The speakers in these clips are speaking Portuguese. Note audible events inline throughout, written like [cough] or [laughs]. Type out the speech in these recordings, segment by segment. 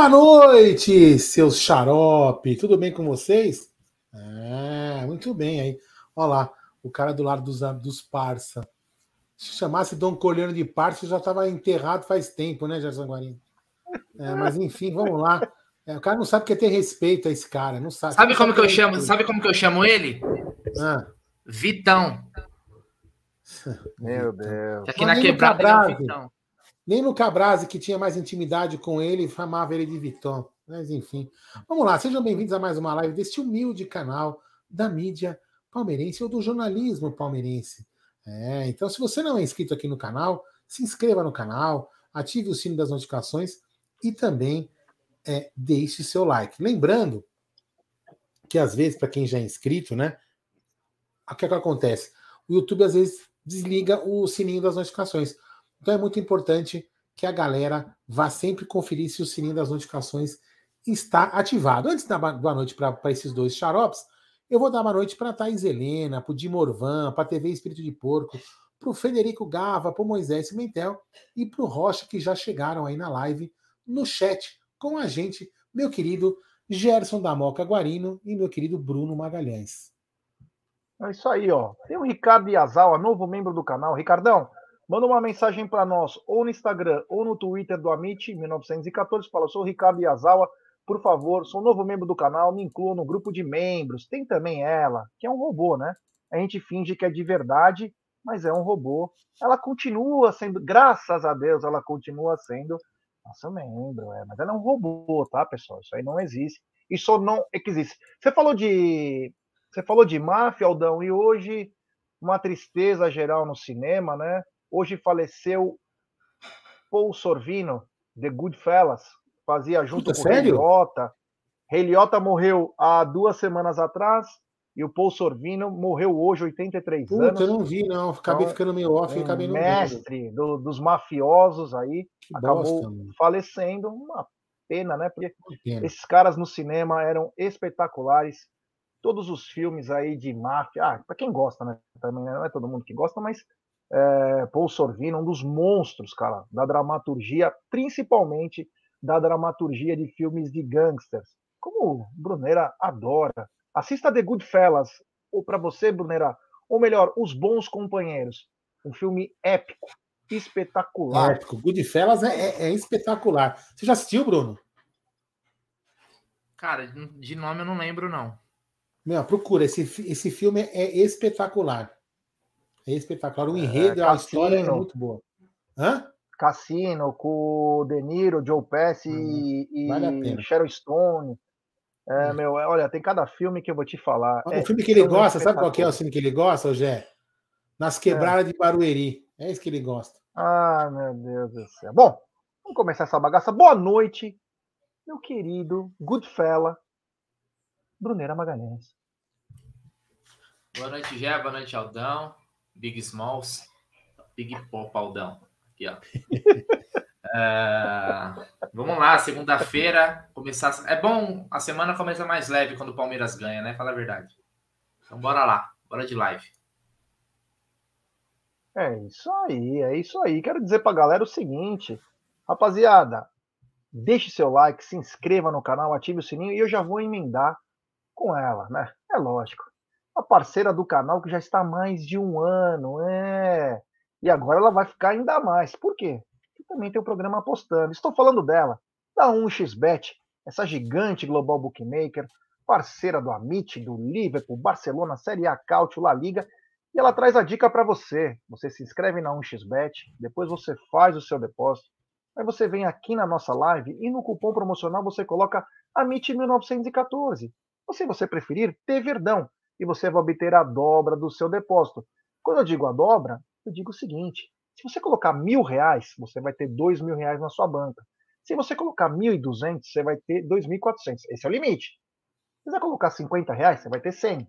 Boa noite, seus xarope. Tudo bem com vocês? Ah, muito bem aí. Olha lá, o cara do lado dos, dos parça. Se chamasse Dom Colhano de parça, já estava enterrado faz tempo, né, Gerson Guarino? É, mas enfim, vamos lá. É, o cara não sabe que é ter respeito a esse cara, não sabe. Sabe como que eu chamo? Sabe como que eu chamo ele? Ah. Vitão. Meu Deus. Que aqui na quebrada é Vitão. Nem no Cabrase, que tinha mais intimidade com ele, chamava ele de Vitão. Mas enfim. Vamos lá, sejam bem-vindos a mais uma live deste humilde canal da mídia palmeirense ou do jornalismo palmeirense. É, então, se você não é inscrito aqui no canal, se inscreva no canal, ative o sino das notificações e também é, deixe seu like. Lembrando que às vezes, para quem já é inscrito, né? O que, é que acontece? O YouTube às vezes desliga o sininho das notificações. Então é muito importante que a galera vá sempre conferir se o sininho das notificações está ativado. Antes da boa noite para esses dois xaropes, eu vou dar uma noite para a Thais Helena, para o Dimorvan, para a TV Espírito de Porco, para o Federico Gava, para o Moisés Pimentel e para o Rocha, que já chegaram aí na live, no chat, com a gente, meu querido Gerson da Moca Guarino e meu querido Bruno Magalhães. É isso aí, ó. Tem o Ricardo Iazawa, novo membro do canal. Ricardão, manda uma mensagem para nós, ou no Instagram, ou no Twitter do Amit 1914. Fala, sou o Ricardo Iazawa. Por favor, sou novo membro do canal, me inclua no grupo de membros. Tem também ela, que é um robô, né? A gente finge que é de verdade, mas é um robô. Ela continua sendo, graças a Deus, ela continua sendo nosso membro, é. Mas ela é um robô, tá, pessoal? Isso aí não existe. Isso não existe. Você falou de você falou de máfia, Aldão, e hoje uma tristeza geral no cinema, né? Hoje faleceu Paul Sorvino, The Goodfellas, fazia junto Puta, com sério? Rei Liotta morreu há duas semanas atrás e o Paul Sorvino morreu hoje, 83 Puta, anos. eu não vi, não. Acabei Então, ficando meio off Um acabei não mestre do- dos mafiosos aí Que acabou bosta, falecendo. Uma pena, né? Porque Que pena. esses caras no cinema eram espetaculares. Todos os filmes aí de máfia, ah, para quem gosta, né? Também não é todo mundo que gosta, mas é, Paul Sorvino, um dos monstros, cara, da dramaturgia, principalmente da dramaturgia de filmes de gangsters, como o Brunera adora. Assista The Goodfellas, ou para você, Brunera, ou melhor, Os Bons Companheiros, um filme épico, espetacular. Épico. Goodfellas é, é, é espetacular. Você já assistiu, Bruno? Cara, de nome eu não lembro, não. Meu, procura. Esse, esse filme é espetacular. É espetacular. O enredo, a história é muito boa. Hã? Cassino, com o De Niro, Joe Pesci e, Uhum. Vale e Sharon Stone. É, Hum. meu, é, olha, tem cada filme que eu vou te falar. O É, filme que ele gosta, sabe qual que é o filme que ele gosta, Gé? Nas Quebradas de Barueri. É isso que ele gosta. Ah, meu Deus do céu. Bom, vamos começar essa bagaça. Boa noite, meu querido Goodfella, Brunera Magalhães. Boa noite, Gé. Boa noite, Aldão. Big Smalls. Big Pop, Aldão. Aqui, ó. [laughs] É, Vamos lá, segunda-feira. Começar. É bom, a semana começa mais leve quando o Palmeiras ganha, né? Fala a verdade. Então bora lá. Bora de live. É isso aí, é isso aí. Quero dizer pra galera o seguinte, rapaziada, deixe seu like, se inscreva no canal, ative o sininho e eu já vou emendar com ela, né? É lógico. A parceira do canal que já está há mais de um ano, é. E agora ela vai ficar ainda mais. Por quê? Porque também tem o programa apostando. Estou falando dela, da 1xBet, essa gigante global bookmaker, parceira do Amit, do Liverpool, Barcelona, Série A, Cautio, La Liga e ela traz a dica para você. Você se inscreve na 1xBet, depois você faz o seu depósito. Aí você vem aqui na nossa live e no cupom promocional você coloca AMIT1914. Ou se você preferir, T Verdão. E você vai obter a dobra do seu depósito. Quando eu digo a dobra, eu digo o seguinte: se você colocar mil reais, você vai ter dois mil reais na sua banca. Se você colocar mil e duzentos, você vai ter dois mil e quatrocentos. Esse é o limite. Se você colocar 50 reais, você vai ter 100.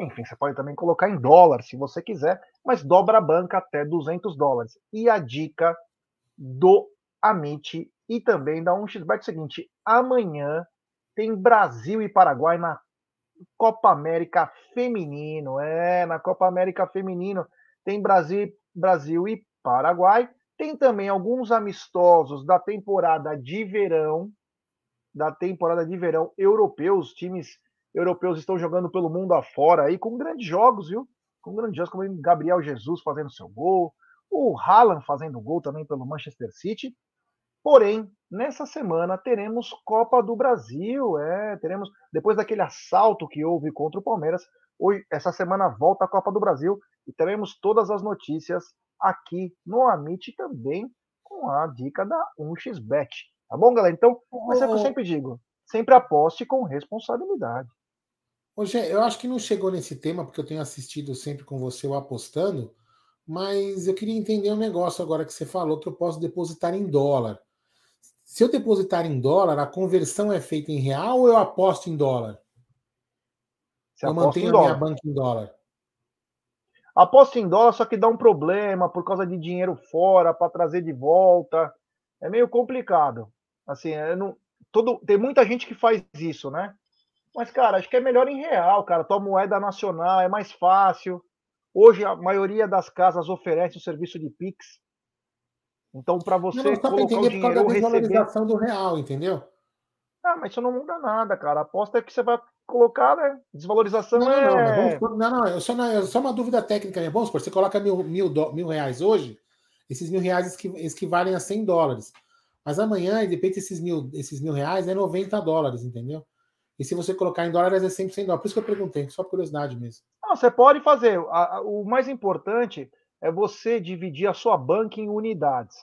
Enfim, você pode também colocar em dólar, se você quiser, mas dobra a banca até 200 dólares. E a dica do Amit e também da 1xBet é o seguinte: amanhã tem Brasil e Paraguai na Copa América Feminino. É, na Copa América Feminino tem Brasil, Brasil e Paraguai. Tem também alguns amistosos da temporada de verão da temporada de verão europeu. Os times europeus estão jogando pelo mundo afora aí com grandes jogos, viu? Com grandes jogos, como Gabriel Jesus fazendo seu gol, o Haaland fazendo gol também pelo Manchester City. Porém, nessa semana teremos Copa do Brasil, é, teremos depois daquele assalto que houve contra o Palmeiras, hoje, essa semana volta a Copa do Brasil e teremos todas as notícias aqui no Amit também com a dica da 1xBet. Tá bom, galera? Então, mas é o que eu sempre digo, sempre aposte com responsabilidade. Hoje eu acho que não chegou nesse tema porque eu tenho assistido sempre com você o apostando, mas eu queria entender um negócio agora que você falou que eu posso depositar em dólar. Se eu depositar em dólar, a conversão é feita em real ou eu aposto em dólar? Você eu mantenho a minha dólar. banca em dólar. Aposta em dólar, só que dá um problema por causa de dinheiro fora para trazer de volta. É meio complicado. Assim, não, todo, tem muita gente que faz isso, né? Mas, cara, acho que é melhor em real, cara. Tua moeda nacional é mais fácil. Hoje a maioria das casas oferece o serviço de Pix. Então, para você Não, não, colocar o entender por causa dinheiro da receber. desvalorização do real, entendeu? Ah, mas isso não muda nada, cara. A aposta é que você vai colocar, né? Desvalorização Não, não, não, mas é. não, não, é só, é só uma dúvida técnica. Né? Vamos supor, você coloca mil, mil, dó- mil reais hoje, esses mil reais equivalem a 100 dólares. Mas amanhã, de repente, esses mil, esses mil reais é 90 dólares, entendeu? E se você colocar em dólares, é sempre 100 dólares. Por isso que eu perguntei, só por curiosidade mesmo. Não, você pode fazer. O mais importante é você dividir a sua banca em unidades.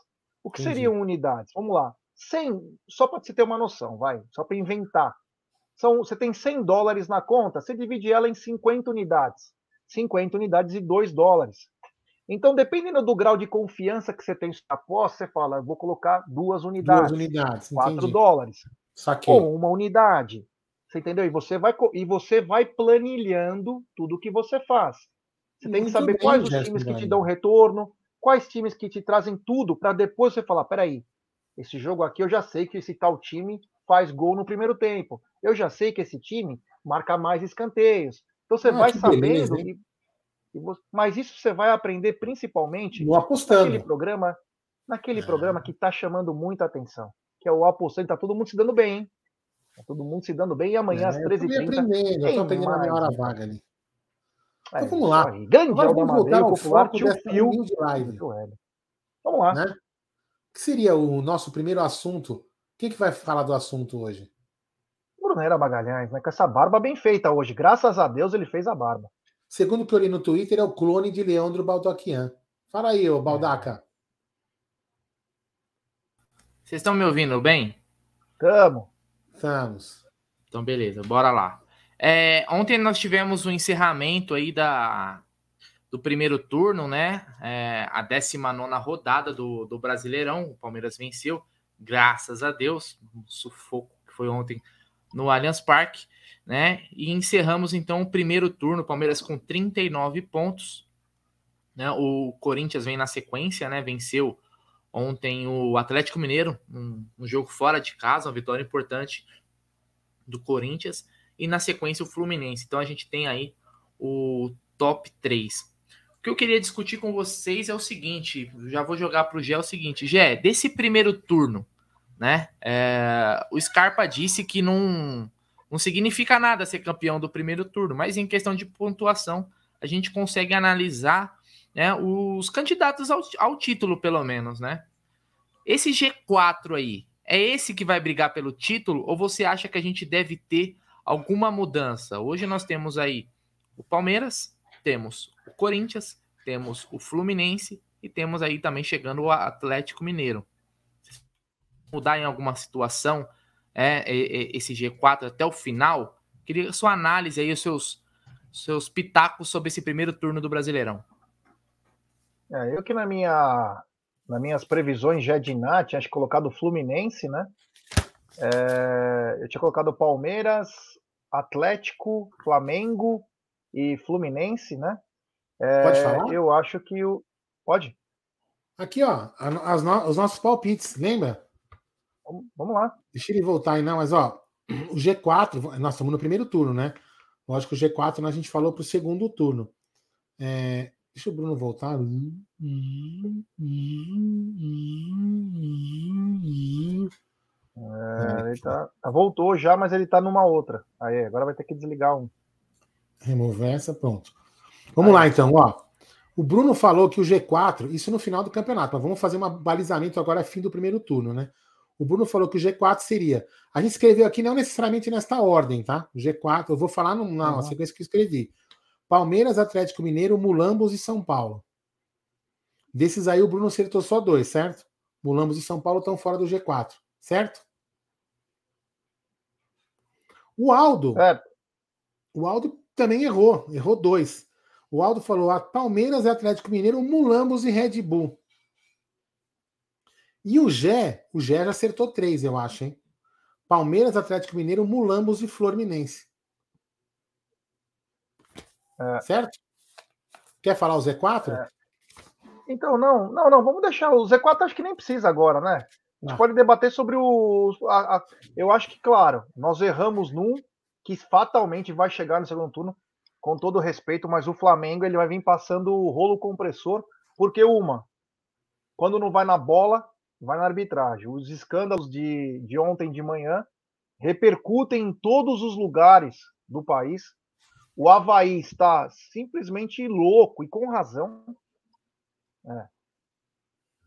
O que Entendi. seriam unidades? Vamos lá. 100, só para você ter uma noção, vai, só para inventar. São, você tem 100 dólares na conta, você divide ela em 50 unidades. 50 unidades e 2 dólares. Então, dependendo do grau de confiança que você tem na aposta, você fala, eu vou colocar duas unidades, Duas unidades, 4 entendi. dólares Saquei. ou uma unidade. Você entendeu? E você vai, e você vai planilhando tudo que você faz. Você tem que saber quais os Gerson times que te dão retorno, quais times que te trazem tudo, para depois você falar: peraí, esse jogo aqui eu já sei que esse tal time faz gol no primeiro tempo. Eu já sei que esse time marca mais escanteios. Então você Ah, vai sabendo. beleza, hein? que- que você- mas isso você vai aprender principalmente No apostando. naquele programa, naquele Ah. programa que está chamando muita atenção, que é o Apostando. Tá todo mundo se dando bem, hein? Tá todo mundo se dando bem. E amanhã, às É, eu tô meio 13h30. aprendendo, eu tô aprendendo a minha mais, hora né? vaga ali. É, Então vamos isso lá. aí. Grande Alda vamos voltar ao popular foco dessa Phil. humilde live. Vamos lá. né? O que seria o nosso primeiro assunto? Quem que vai falar do assunto hoje? Brunera Magalhães, né? Com essa barba bem feita hoje. Graças a Deus ele fez a barba. Segundo o que eu li no Twitter, é o clone de Leandro Baldaquian. Fala aí, ô Baldaca. Vocês estão me ouvindo bem? Tamo. Estamos. Então, beleza, bora lá. É, ontem nós tivemos o encerramento aí da, do primeiro turno, né? É, a 19 rodada do, do Brasileirão. O Palmeiras venceu, graças a Deus. Um sufoco que foi ontem no Allianz Parque, né? E encerramos então o primeiro turno. Palmeiras com 39 pontos. Né? O Corinthians vem na sequência, né? Venceu ontem o Atlético Mineiro, um, um jogo fora de casa, uma vitória importante do Corinthians e na sequência o Fluminense. Então a gente tem aí o top 3. O que eu queria discutir com vocês é o seguinte, já vou jogar para o Gé o seguinte, Gé, desse primeiro turno, né? é, o Scarpa disse que não, não significa nada ser campeão do primeiro turno, mas em questão de pontuação a gente consegue analisar né, os candidatos ao, ao título, pelo menos, né? Esse G4 aí, é esse que vai brigar pelo título ou você acha que a gente deve ter alguma mudança? Hoje nós temos aí o Palmeiras, temos o Corinthians, temos o Fluminense e temos aí também chegando o Atlético Mineiro. Mudar em alguma situação é, é, é, esse G4 até o final? Queria sua análise aí, os seus, seus pitacos sobre esse primeiro turno do Brasileirão. É, eu que na minha, nas minhas previsões já de Nath, tinha colocado o Fluminense, né? É, eu tinha colocado Palmeiras, Atlético, Flamengo e Fluminense, né? É, Pode falar? Eu acho que o. Pode? Aqui, ó, no- os nossos palpites, lembra? Vamos, vamos lá. Deixa ele voltar aí, não, mas ó, o G4, nós estamos no primeiro turno, né? Lógico que o G4 né, a gente falou para o segundo turno. É, deixa o Bruno voltar. É, ele tá, tá, voltou já, mas ele tá numa outra. Aí, agora vai ter que desligar um. Remover essa, pronto. Vamos Aí. lá então, ó. O Bruno falou que o G4, isso no final do campeonato, mas vamos fazer um balizamento agora, fim do primeiro turno, né? O Bruno falou que o G4 seria. A gente escreveu aqui não necessariamente nesta ordem, tá? O G4, eu vou falar na uhum. sequência que eu escrevi. Palmeiras, Atlético Mineiro, Mulambos e São Paulo. Desses aí, o Bruno acertou só dois, certo? Mulambos e São Paulo estão fora do G4, certo? O Aldo. É. O Aldo também errou, errou dois. O Aldo falou: a Palmeiras e Atlético Mineiro, Mulambos e Red Bull. E o Gé, o Gé já acertou três, eu acho, hein? Palmeiras, Atlético Mineiro, Mulambos e Fluminense. É. Certo? Quer falar o Z4? É. Então, não, não, não, vamos deixar. O Z4 acho que nem precisa agora, né? A gente ah. pode debater sobre o. A, a, eu acho que, claro, nós erramos num que fatalmente vai chegar no segundo turno, com todo respeito, mas o Flamengo ele vai vir passando o rolo compressor, porque uma, quando não vai na bola, vai na arbitragem. Os escândalos de, de ontem de manhã repercutem em todos os lugares do país. O Havaí está simplesmente louco e com razão. É.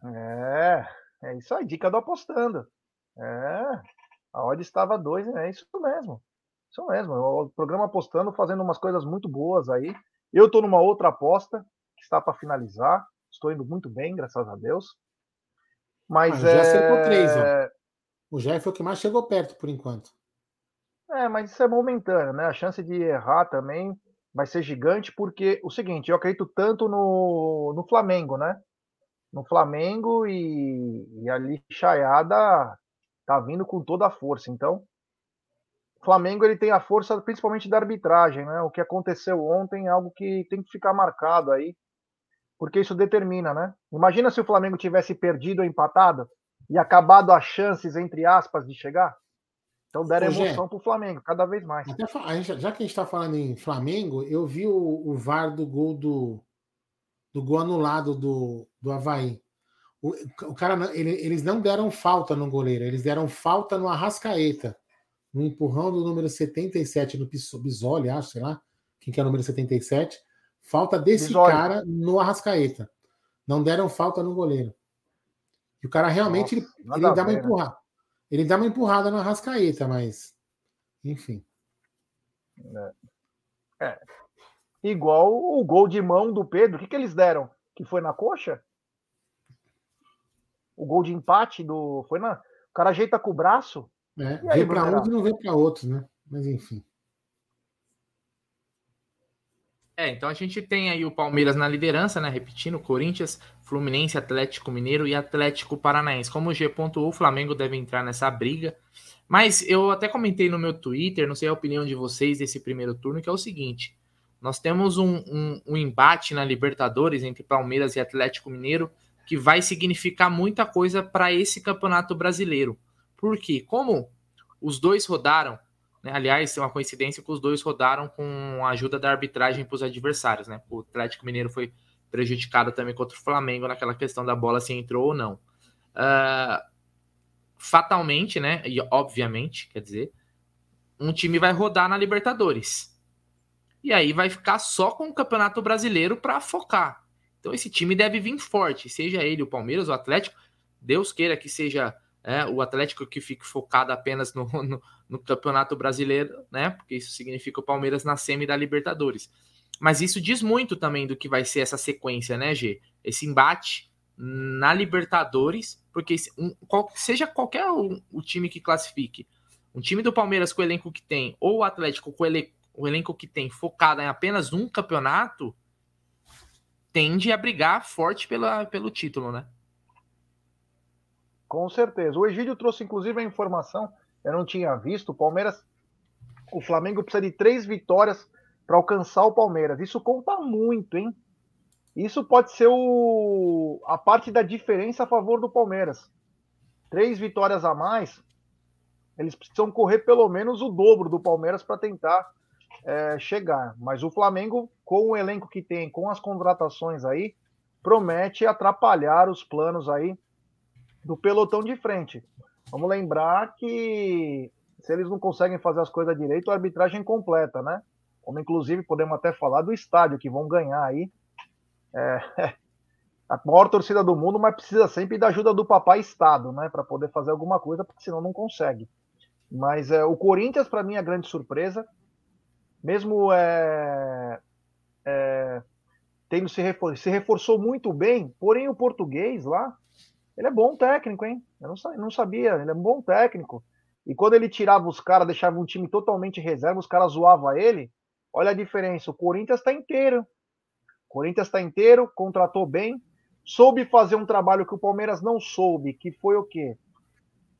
É, é isso aí, dica do apostando. É, a odd estava dois, é isso mesmo. Isso mesmo. O programa apostando, fazendo umas coisas muito boas aí. Eu estou numa outra aposta que está para finalizar. Estou indo muito bem, graças a Deus. Mas ah, é... acertou três, ó. O Jair foi o que mais chegou perto, por enquanto. É, mas isso é momentâneo, né? A chance de errar também vai ser gigante, porque o seguinte, eu acredito tanto no, no Flamengo, né? No Flamengo e, e ali Chaiada tá vindo com toda a força. Então, o Flamengo ele tem a força principalmente da arbitragem, né? O que aconteceu ontem é algo que tem que ficar marcado aí porque isso determina, né? Imagina se o Flamengo tivesse perdido ou empatado e acabado as chances, entre aspas, de chegar. Então deram Ô, emoção para o Flamengo, cada vez mais. Gente, já que a gente está falando em Flamengo, eu vi o, o VAR do gol do, do gol anulado do, do Havaí. O, o cara, ele, eles não deram falta no goleiro, eles deram falta no Arrascaeta, no empurrão do número 77 no Bisoli, acho, sei lá, quem que é o número 77 Falta desse cara no Arrascaeta. Não deram falta no goleiro. E o cara realmente Nossa, ele, ele dá uma né? empurrada. Ele dá uma empurrada no Arrascaeta, mas enfim. É. é. Igual o gol de mão do Pedro. O que, que eles deram? Que foi na coxa? O gol de empate do. Foi na. O cara ajeita com o braço. É, vê para uns e não vê para outros, né? Mas enfim. É, então a gente tem aí o Palmeiras na liderança, né? Repetindo, Corinthians, Fluminense, Atlético Mineiro e Atlético Paranaense. Como o G pontuou, o Flamengo deve entrar nessa briga. Mas eu até comentei no meu Twitter, não sei a opinião de vocês desse primeiro turno, que é o seguinte: nós temos um, um, um embate na Libertadores entre Palmeiras e Atlético Mineiro que vai significar muita coisa para esse campeonato brasileiro. Por quê? Como os dois rodaram né? Aliás, é uma coincidência que os dois rodaram com a ajuda da arbitragem para os adversários. Né? O Atlético Mineiro foi prejudicado também contra o Flamengo naquela questão da bola se entrou ou não. Uh, fatalmente, né? E obviamente, quer dizer, um time vai rodar na Libertadores. E aí vai ficar só com o Campeonato Brasileiro para focar. Então esse time deve vir forte, seja ele o Palmeiras, o Atlético. Deus queira que seja é, o Atlético que fique focado apenas no, no, no, Campeonato Brasileiro, né? Porque isso significa o Palmeiras na semi da Libertadores. Mas isso diz muito também do que vai ser essa sequência, né, G? Esse embate na Libertadores, porque um, qual, seja qualquer um, o time que classifique, um time do Palmeiras com o elenco que tem, ou o Atlético com o, ele, o elenco que tem focado em apenas um campeonato, tende a brigar forte pela, pelo título, né? Com certeza. O Egídio trouxe, inclusive, a informação, eu não tinha visto, o Palmeiras, o Flamengo precisa de três vitórias para alcançar o Palmeiras. Isso conta muito, hein? Isso pode ser o, a parte da diferença a favor do Palmeiras. Três vitórias a mais, eles precisam correr pelo menos o dobro do Palmeiras para tentar é, chegar. Mas o Flamengo, com o elenco que tem, com as contratações aí, promete atrapalhar os planos aí do pelotão de frente. Vamos lembrar que se eles não conseguem fazer as coisas direito, a arbitragem completa, né? Como inclusive podemos até falar do estádio que vão ganhar aí. É, [laughs] a maior torcida do mundo, mas precisa sempre da ajuda do papai Estado, né? Para poder fazer alguma coisa, porque senão não consegue. Mas é, o Corinthians, para mim, é a grande surpresa. Mesmo é, é, tendo se, refor se reforçou muito bem, porém o português lá, ele é bom técnico, hein? Eu não, não sabia, ele é um bom técnico. E quando ele tirava os caras, deixava um time totalmente reserva, os caras zoavam ele. Olha a diferença, o Corinthians está inteiro. O Corinthians está inteiro, contratou bem, soube fazer um trabalho que o Palmeiras não soube, que foi o quê?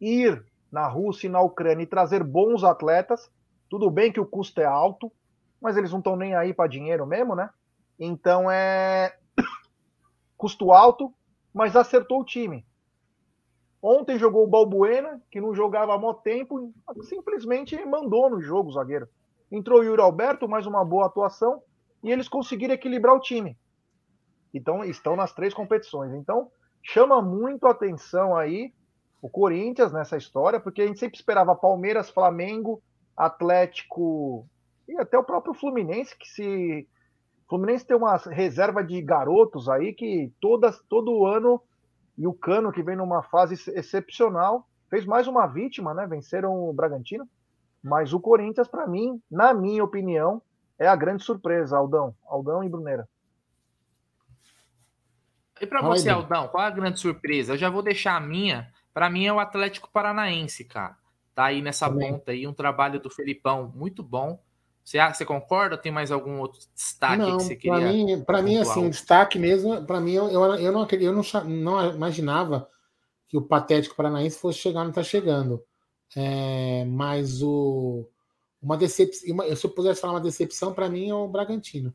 Ir na Rússia e na Ucrânia e trazer bons atletas. Tudo bem que o custo é alto, mas eles não estão nem aí para dinheiro mesmo, né? Então é [coughs] custo alto, mas acertou o time. Ontem jogou o Balbuena, que não jogava há muito tempo, simplesmente mandou no jogo o zagueiro. Entrou o Yuri Alberto, mais uma boa atuação, e eles conseguiram equilibrar o time. Então, estão nas três competições. Então, chama muito atenção aí o Corinthians nessa história, porque a gente sempre esperava Palmeiras, Flamengo, Atlético e até o próprio Fluminense, que se. Fluminense tem uma reserva de garotos aí que todas, todo ano, e o Cano, que vem numa fase excepcional, fez mais uma vítima, né? Venceram o Bragantino. Mas o Corinthians, para mim, na minha opinião, é a grande surpresa, Aldão. Aldão e Brunera. E para você, Aldão, qual é a grande surpresa? Eu já vou deixar a minha, para mim é o Atlético Paranaense, cara. Tá aí nessa Também. ponta aí, um trabalho do Felipão muito bom. Você, você concorda ou tem mais algum outro destaque não, que você queria? Para mim, pra mim assim, o destaque mesmo, para mim, eu, eu, eu, não, eu não, não imaginava que o Patético Paranaense fosse chegar não está chegando. É, mas o, uma decepção, se eu pudesse falar uma decepção, para mim é o Bragantino.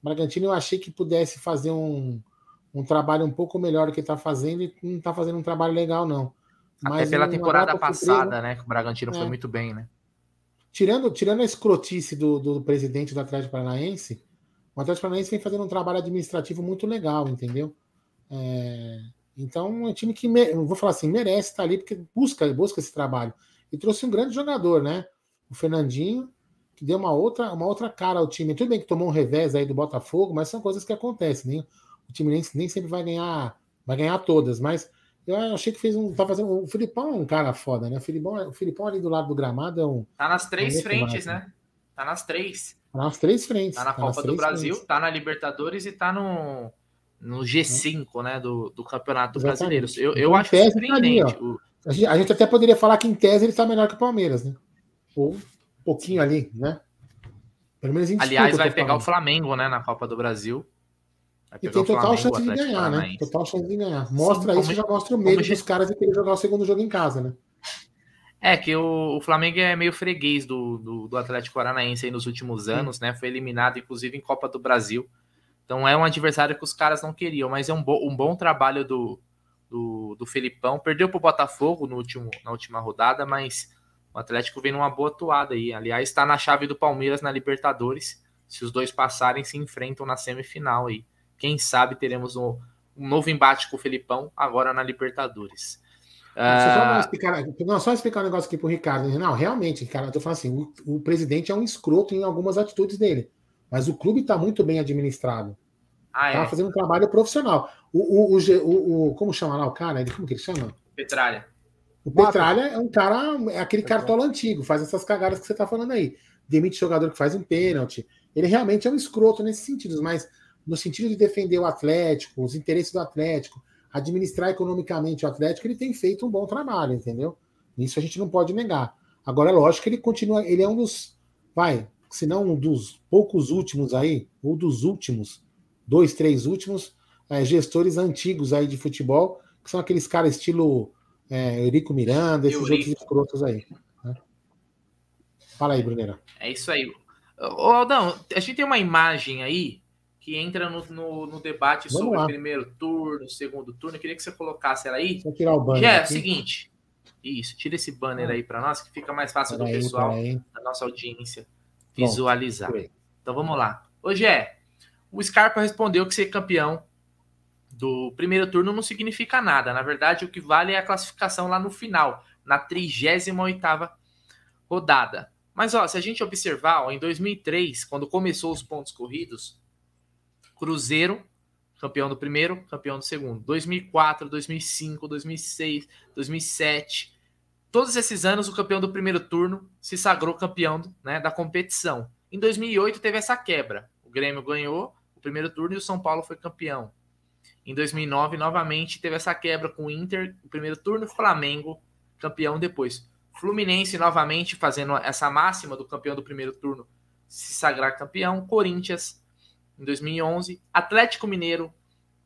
O Bragantino eu achei que pudesse fazer um, um trabalho um pouco melhor do que está fazendo e não está fazendo um trabalho legal, não. Até pela temporada passada, surpresa, né? Que o Bragantino é. foi muito bem, né? Tirando, tirando a escrotice do, do presidente do Atlético Paranaense, o Atlético Paranaense vem fazendo um trabalho administrativo muito legal, entendeu? É, então, é um time que, vou falar assim, merece estar ali, porque busca, busca esse trabalho. E trouxe um grande jogador, né? O Fernandinho, que deu uma outra, uma outra cara ao time. Tudo bem que tomou um revés aí do Botafogo, mas são coisas que acontecem. Nem, o time nem, nem sempre vai ganhar, vai ganhar todas, mas eu achei que fez um. Tá fazendo, o Filipão é um cara foda, né? O Filipão, o Filipão ali do lado do gramado é um. Tá nas três é frentes, né? Tá nas três. Tá nas três frentes. Tá na tá Copa do Brasil, frentes. tá na Libertadores e tá no, no G5, né? Do, do Campeonato Exatamente. Brasileiro. Eu, eu então, acho surpreendente. Tá ali, a, gente, a gente até poderia falar que em tese ele tá melhor que o Palmeiras, né? Ou um pouquinho ali, né? Pelo menos Aliás, vai pegar o Flamengo, né? Na Copa do Brasil. E tem total chance de ganhar, né? Total chance de ganhar. Mostra Sim, isso, já mostra o medo dos caras de querer jogar o segundo jogo em casa, né? É, que o, o Flamengo é meio freguês do, do, do Atlético Paranaense aí nos últimos anos, né? Foi eliminado, inclusive, em Copa do Brasil. Então é um adversário que os caras não queriam, mas é um, bo, um bom trabalho do, do, do Felipão. Perdeu para o Botafogo no último, na última rodada, mas o Atlético vem numa boa atuada aí. Aliás, está na chave do Palmeiras na Libertadores. Se os dois passarem, se enfrentam na semifinal aí. Quem sabe teremos um, um novo embate com o Felipão agora na Libertadores. Só, uh... explicar, não, só explicar um negócio aqui pro Ricardo. Não, realmente, cara, eu tô falando assim, o, o, presidente é um escroto em algumas atitudes dele. Mas o clube está muito bem administrado. Ah, tá é? fazendo um trabalho profissional. O, o, o, o, como chama lá o cara? Ele, como que ele chama? Petralha. O Petralha é um cara, é aquele cartola antigo, faz essas cagadas que você tá falando aí. Demite jogador que faz um pênalti. Ele realmente é um escroto nesse sentido, mas no sentido de defender o Atlético, os interesses do Atlético, administrar economicamente o Atlético, ele tem feito um bom trabalho, entendeu? Isso a gente não pode negar. Agora, é lógico que ele continua, ele é um dos, vai, se não um dos poucos últimos aí, ou dos últimos, dois, três últimos é, gestores antigos aí de futebol, que são aqueles caras estilo é, Eurico Miranda, esses Eurico. outros escrotos aí. Né? Fala aí, Brunera. É isso aí. Ô, Aldão, a gente tem uma imagem aí que entra no, no, no debate Vamos sobre o primeiro turno, segundo turno. Eu queria que você colocasse ela aí. Vou tirar o banner. Já é o seguinte. Isso, tira esse banner ah. aí para nós, que fica mais fácil do pessoal, da nossa audiência, visualizar. Bom, então vamos lá. Hoje é. O Scarpa respondeu que ser campeão do primeiro turno não significa nada. Na verdade, o que vale é a classificação lá no final, na 38ª rodada. Mas ó, se a gente observar, ó, em 2003, quando começou os pontos corridos, Cruzeiro, campeão do primeiro, campeão do segundo. 2004, 2005, 2006, 2007, todos esses anos o campeão do primeiro turno se sagrou campeão né, da competição. Em 2008 teve essa quebra. O Grêmio ganhou o primeiro turno e o São Paulo foi campeão. Em 2009 novamente teve essa quebra com o Inter, o primeiro turno, Flamengo campeão depois. Fluminense novamente fazendo essa máxima do campeão do primeiro turno se sagrar campeão. Corinthians em 2011. Atlético Mineiro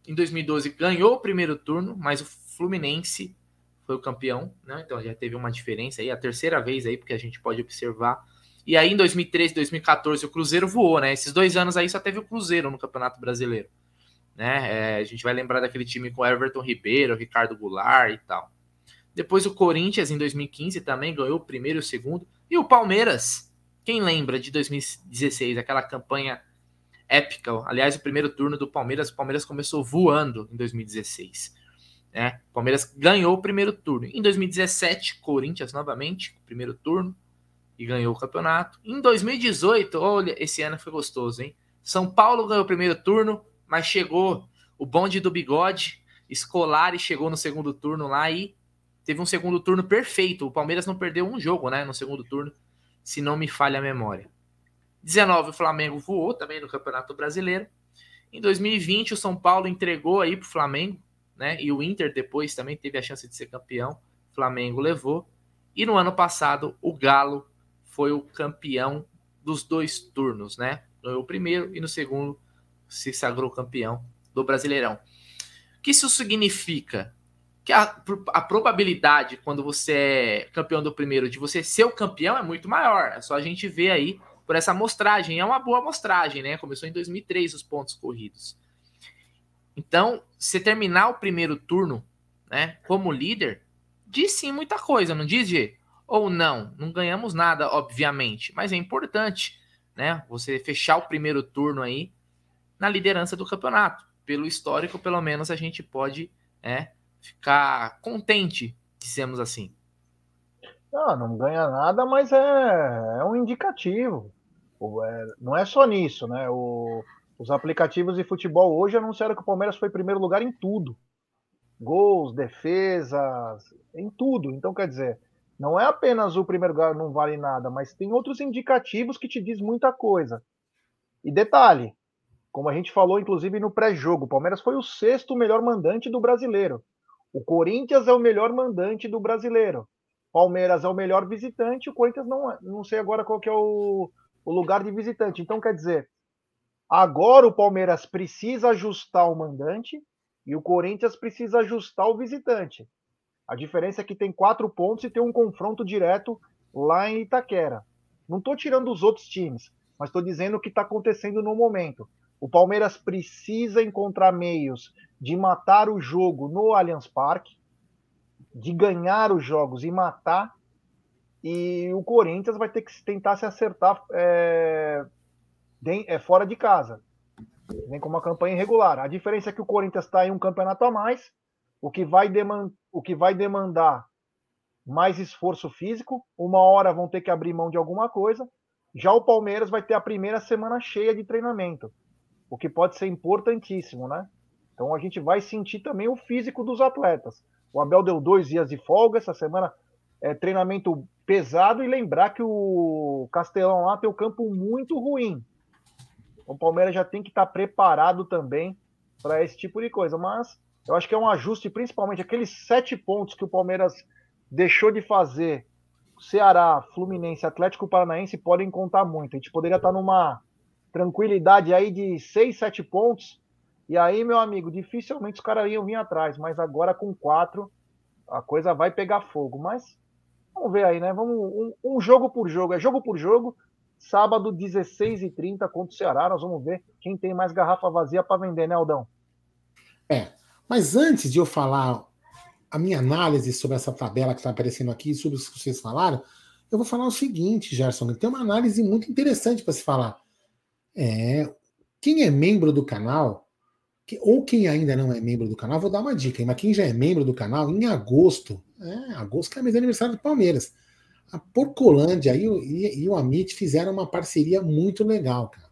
em 2012 ganhou o primeiro turno, mas o Fluminense foi o campeão, né? Então já teve uma diferença aí, a terceira vez aí, porque a gente pode observar. E aí em 2013, 2014 o Cruzeiro voou, né? Esses dois anos aí só teve o Cruzeiro no Campeonato Brasileiro, né? É, a gente vai lembrar daquele time com Everton Ribeiro, Ricardo Goulart e tal. Depois o Corinthians em 2015 também ganhou o primeiro e o segundo. E o Palmeiras, quem lembra de 2016, aquela campanha épica? Aliás, o primeiro turno do Palmeiras, o Palmeiras começou voando em 2016. Né? O Palmeiras ganhou o primeiro turno. Em 2017, Corinthians novamente, primeiro turno, e ganhou o campeonato. Em 2018, olha, esse ano foi gostoso, hein? São Paulo ganhou o primeiro turno, mas chegou o bonde do bigode, escolar e chegou no segundo turno lá e teve um segundo turno perfeito. O Palmeiras não perdeu um jogo, né, no segundo turno, se não me falha a memória. 19 o Flamengo voou também no Campeonato Brasileiro. Em 2020 o São Paulo entregou aí pro Flamengo, né? E o Inter depois também teve a chance de ser campeão. O Flamengo levou. E no ano passado o Galo foi o campeão dos dois turnos, né? Ganhou o primeiro e no segundo se sagrou campeão do Brasileirão. O que isso significa? que a, a, probabilidade, quando você é campeão do primeiro, de você ser o campeão é muito maior. É só a gente ver aí por essa amostragem. É uma boa amostragem, né? Começou em 2003 os pontos corridos. Então, se terminar o primeiro turno, né, como líder, diz sim muita coisa, não diz? Ou não? Não ganhamos nada, obviamente, mas é importante, né? Você fechar o primeiro turno aí na liderança do campeonato. Pelo histórico, pelo menos a gente pode, é, ficar contente, dizemos assim. Não, não ganha nada, mas é, é um indicativo. É, não é só nisso, né? O, os aplicativos de futebol hoje anunciaram que o Palmeiras foi primeiro lugar em tudo. Gols, defesas, em tudo. Então, quer dizer, não é apenas o primeiro lugar não vale nada, mas tem outros indicativos que te diz muita coisa. E detalhe, como a gente falou, inclusive, no pré-jogo, o Palmeiras foi o sexto melhor mandante do brasileiro. O Corinthians é o melhor mandante do brasileiro. Palmeiras é o melhor visitante, o Corinthians não, é. não sei agora qual que é o, o lugar de visitante. Então, quer dizer, agora o Palmeiras precisa ajustar o mandante e o Corinthians precisa ajustar o visitante. A diferença é que tem quatro pontos e tem um confronto direto lá em Itaquera. Não estou tirando os outros times, mas estou dizendo o que está acontecendo no momento. O Palmeiras precisa encontrar meios de matar o jogo no Allianz Parque, de ganhar os jogos e matar. E o Corinthians vai ter que tentar se acertar é, é fora de casa. Vem com uma campanha irregular. A diferença é que o Corinthians está em um campeonato a mais, o que vai, o que vai demandar mais esforço físico. Uma hora vão ter que abrir mão de alguma coisa. Já o Palmeiras vai ter a primeira semana cheia de treinamento o que pode ser importantíssimo, né? Então a gente vai sentir também o físico dos atletas. O Abel deu dois dias de folga essa semana, é, treinamento pesado e lembrar que o Castelão lá tem um campo muito ruim. O Palmeiras já tem que estar preparado também para esse tipo de coisa. Mas eu acho que é um ajuste, principalmente aqueles sete pontos que o Palmeiras deixou de fazer. Ceará, Fluminense, Atlético Paranaense podem contar muito. A gente poderia estar numa tranquilidade aí de 6, 7 pontos. E aí, meu amigo, dificilmente os caras iam vir atrás, mas agora com quatro a coisa vai pegar fogo. Mas vamos ver aí, né? Vamos um, um jogo por jogo, é jogo por jogo. Sábado, 16h30 contra o Ceará. Nós vamos ver quem tem mais garrafa vazia para vender, né, Aldão? É, mas antes de eu falar a minha análise sobre essa tabela que está aparecendo aqui, sobre o que vocês falaram, eu vou falar o seguinte, Gerson. Tem uma análise muito interessante para se falar. É, quem é membro do canal ou quem ainda não é membro do canal, vou dar uma dica, mas quem já é membro do canal, em agosto, é, agosto é mês de aniversário do Palmeiras, a Porcolândia e, e, e o Amit fizeram uma parceria muito legal, cara.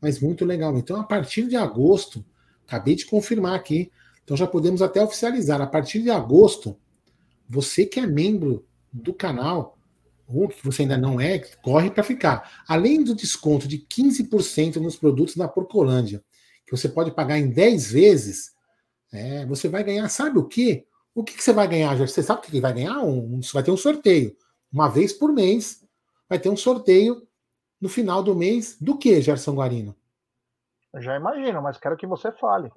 Mas muito legal. Então, a partir de agosto, acabei de confirmar aqui, então já podemos até oficializar. A partir de agosto, você que é membro do canal, ou que você ainda não é, corre para ficar. Além do desconto de 15% nos produtos da Porcolândia, que você pode pagar em 10 vezes, é, você vai ganhar, sabe o quê? O que, que você vai ganhar, Jorge? Você sabe o que vai ganhar? Um, você vai ter um sorteio. Uma vez por mês, vai ter um sorteio no final do mês do que, Gerson Guarino? Eu já imagino, mas quero que você fale.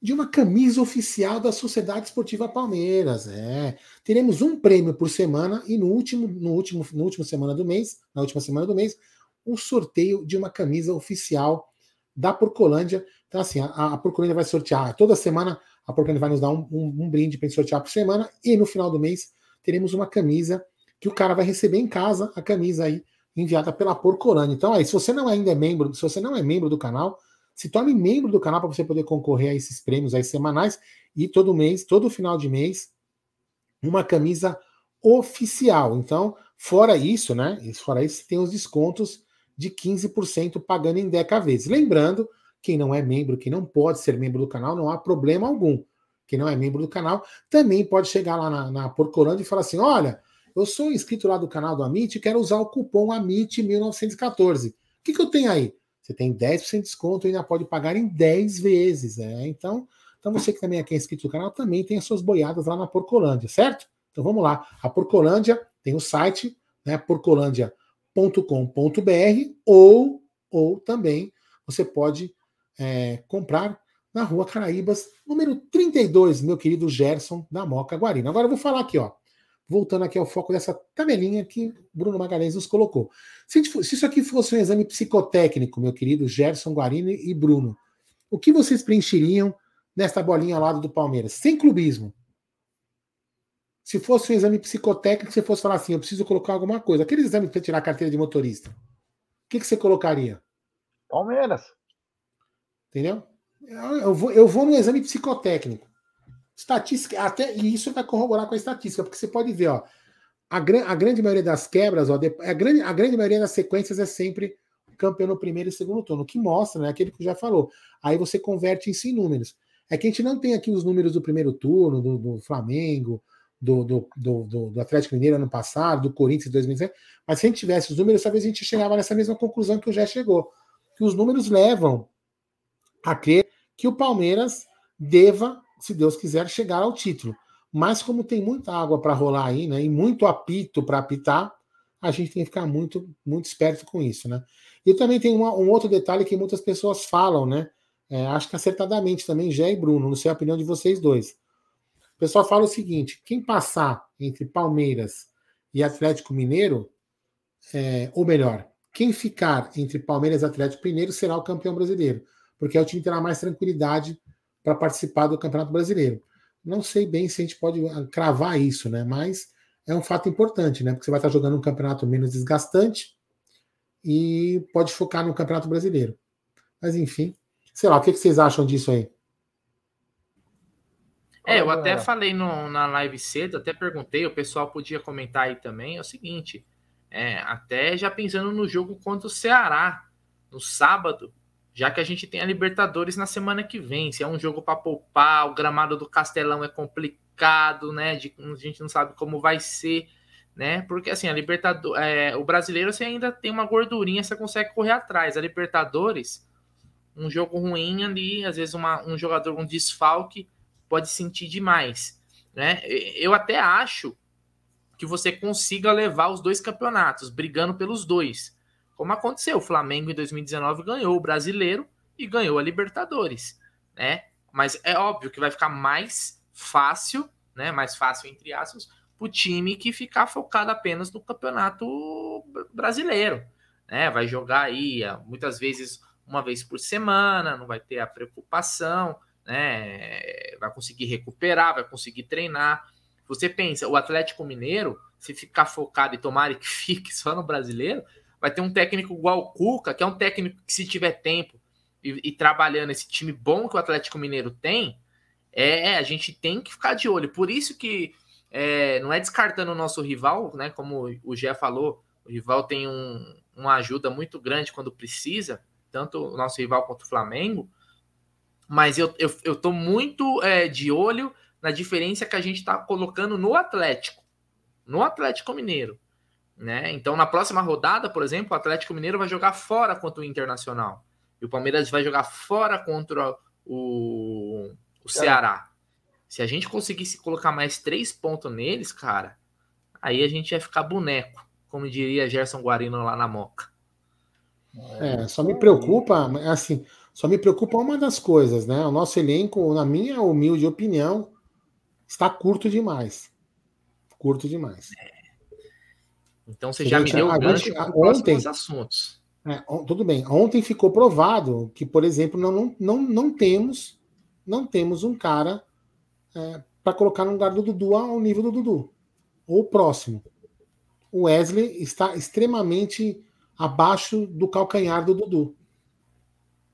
De uma camisa oficial da Sociedade Esportiva Palmeiras. É. Teremos um prêmio por semana e no último, no último, no último semana do mês, na última semana do mês, um sorteio de uma camisa oficial da Porcolândia. Então, assim, a, a Porcolândia vai sortear toda semana, a Porcolândia vai nos dar um, um, um brinde para sortear por semana, e no final do mês teremos uma camisa que o cara vai receber em casa, a camisa aí enviada pela Porcolândia. Então, aí, se você não ainda é membro, se você não é membro do canal, se torne membro do canal para você poder concorrer a esses prêmios aí semanais e todo mês, todo final de mês, uma camisa oficial. Então, fora isso, né? Fora isso, tem os descontos de 15% pagando em 10 vezes. Lembrando, quem não é membro, quem não pode ser membro do canal, não há problema algum. Quem não é membro do canal também pode chegar lá na, na Porcolândia e falar assim: olha, eu sou inscrito lá do canal do Amit e quero usar o cupom AMIT1914. O que, que eu tenho aí? Você tem 10% de desconto e ainda pode pagar em 10 vezes. Né? Então, então, você que também é, é inscrito no canal também tem as suas boiadas lá na Porcolândia, certo? Então vamos lá. A Porcolândia tem o site, né? porcolândia.com.br ou, ou também você pode é, comprar na Rua Caraíbas, número 32, meu querido Gerson da Moca Guarina. Agora eu vou falar aqui, ó voltando aqui ao foco dessa tabelinha que Bruno Magalhães nos colocou. Se, se, isso aqui fosse um exame psicotécnico, meu querido Gerson Guarini e Bruno, o que vocês preencheriam nesta bolinha ao lado do Palmeiras? Sem clubismo. Se fosse um exame psicotécnico, você fosse falar assim, eu preciso colocar alguma coisa. Aquele exame para tirar a carteira de motorista. O que, que você colocaria? Palmeiras. Entendeu? Eu vou, eu vou no exame psicotécnico. Estatística, até, e isso vai corroborar com a estatística, porque você pode ver, ó, a, a grande maioria das quebras, ó, a, grande, a grande maioria das sequências é sempre campeão no primeiro e segundo turno, que mostra, né, aquele que já falou. Aí você converte isso em números. É que a gente não tem aqui os números do primeiro turno, do, do Flamengo, do, do, do, do, Atlético Mineiro ano passado, do Corinthians em 2017, mas se a gente tivesse os números, talvez a gente chegava nessa mesma conclusão que o Jé chegou. Que os números levam a crer que o Palmeiras deva se Deus quiser, chegar ao título. Mas como tem muita água para rolar aí, né, e muito apito para apitar, a gente tem que ficar muito, muito esperto com isso, né? E também tem uma, um outro detalhe que muitas pessoas falam, né? É, acho que acertadamente também, Jé e Bruno, não sei a opinião de vocês dois. O pessoal fala o seguinte: quem passar entre Palmeiras e Atlético Mineiro, é, ou melhor, quem ficar entre Palmeiras e Atlético Mineiro será o campeão brasileiro, porque é o time que terá mais tranquilidade para participar do Campeonato Brasileiro. Não sei bem se a gente pode ah, cravar isso, né? Mas é um fato importante, né? Porque você vai estar jogando um campeonato menos desgastante e pode focar no Campeonato Brasileiro. Mas enfim, sei lá, o que, vocês acham disso aí? É, eu até falei no, na live cedo, até perguntei, o pessoal podia comentar aí também. É o seguinte, é, até já pensando no jogo contra o Ceará, no sábado, já que a gente tem a Libertadores na semana que vem. Se é um jogo para poupar, o gramado do Castelão é complicado, né? De, a gente não sabe como vai ser, né? Porque assim, a Libertadores, é, o brasileiro você ainda tem uma gordurinha, você consegue correr atrás. A Libertadores, um jogo ruim ali, às vezes uma, um jogador um desfalque pode sentir demais, né? Eu até acho que você consiga levar os dois campeonatos, brigando pelos dois como aconteceu. O Flamengo em 2019 ganhou o Brasileiro e ganhou a Libertadores, né? Mas é óbvio que vai ficar mais fácil, né? Mais fácil entre aspas, o time que ficar focado apenas no campeonato brasileiro, né? Vai jogar aí muitas vezes uma vez por semana, não vai ter a preocupação, né? Vai conseguir recuperar, vai conseguir treinar. Você pensa, o Atlético Mineiro, se ficar focado e tomar que [laughs] fique só no brasileiro, vai ter um técnico igual o Cuca, que é um técnico que, se tiver tempo, e, e, trabalhando esse time bom que o Atlético Mineiro tem, é, a gente tem que ficar de olho. Por isso que é, não é descartando o nosso rival, né? Como o Gé falou, o rival tem um, uma ajuda muito grande quando precisa, tanto o nosso rival quanto o Flamengo. Mas eu, eu, eu tô muito é, de olho na diferença que a gente está colocando no Atlético, no Atlético Mineiro. Né? Então, na próxima rodada, por exemplo, o Atlético Mineiro vai jogar fora contra o Internacional. E o Palmeiras vai jogar fora contra o, o Ceará. Se a gente conseguisse colocar mais três pontos neles, cara, aí a gente ia ficar boneco, como diria Gerson Guarino lá na Moca. É, só me preocupa, assim, só me preocupa uma das coisas, né? O nosso elenco, na minha humilde opinião, está curto demais. Curto demais. É. Então você já gente, me deu o gancho para ontem, assuntos. É, tudo bem. Ontem ficou provado que, por exemplo, não, não, não, não temos não temos um cara é, para colocar no lugar do Dudu ao nível do Dudu, ou próximo. O Wesley está extremamente abaixo do calcanhar do Dudu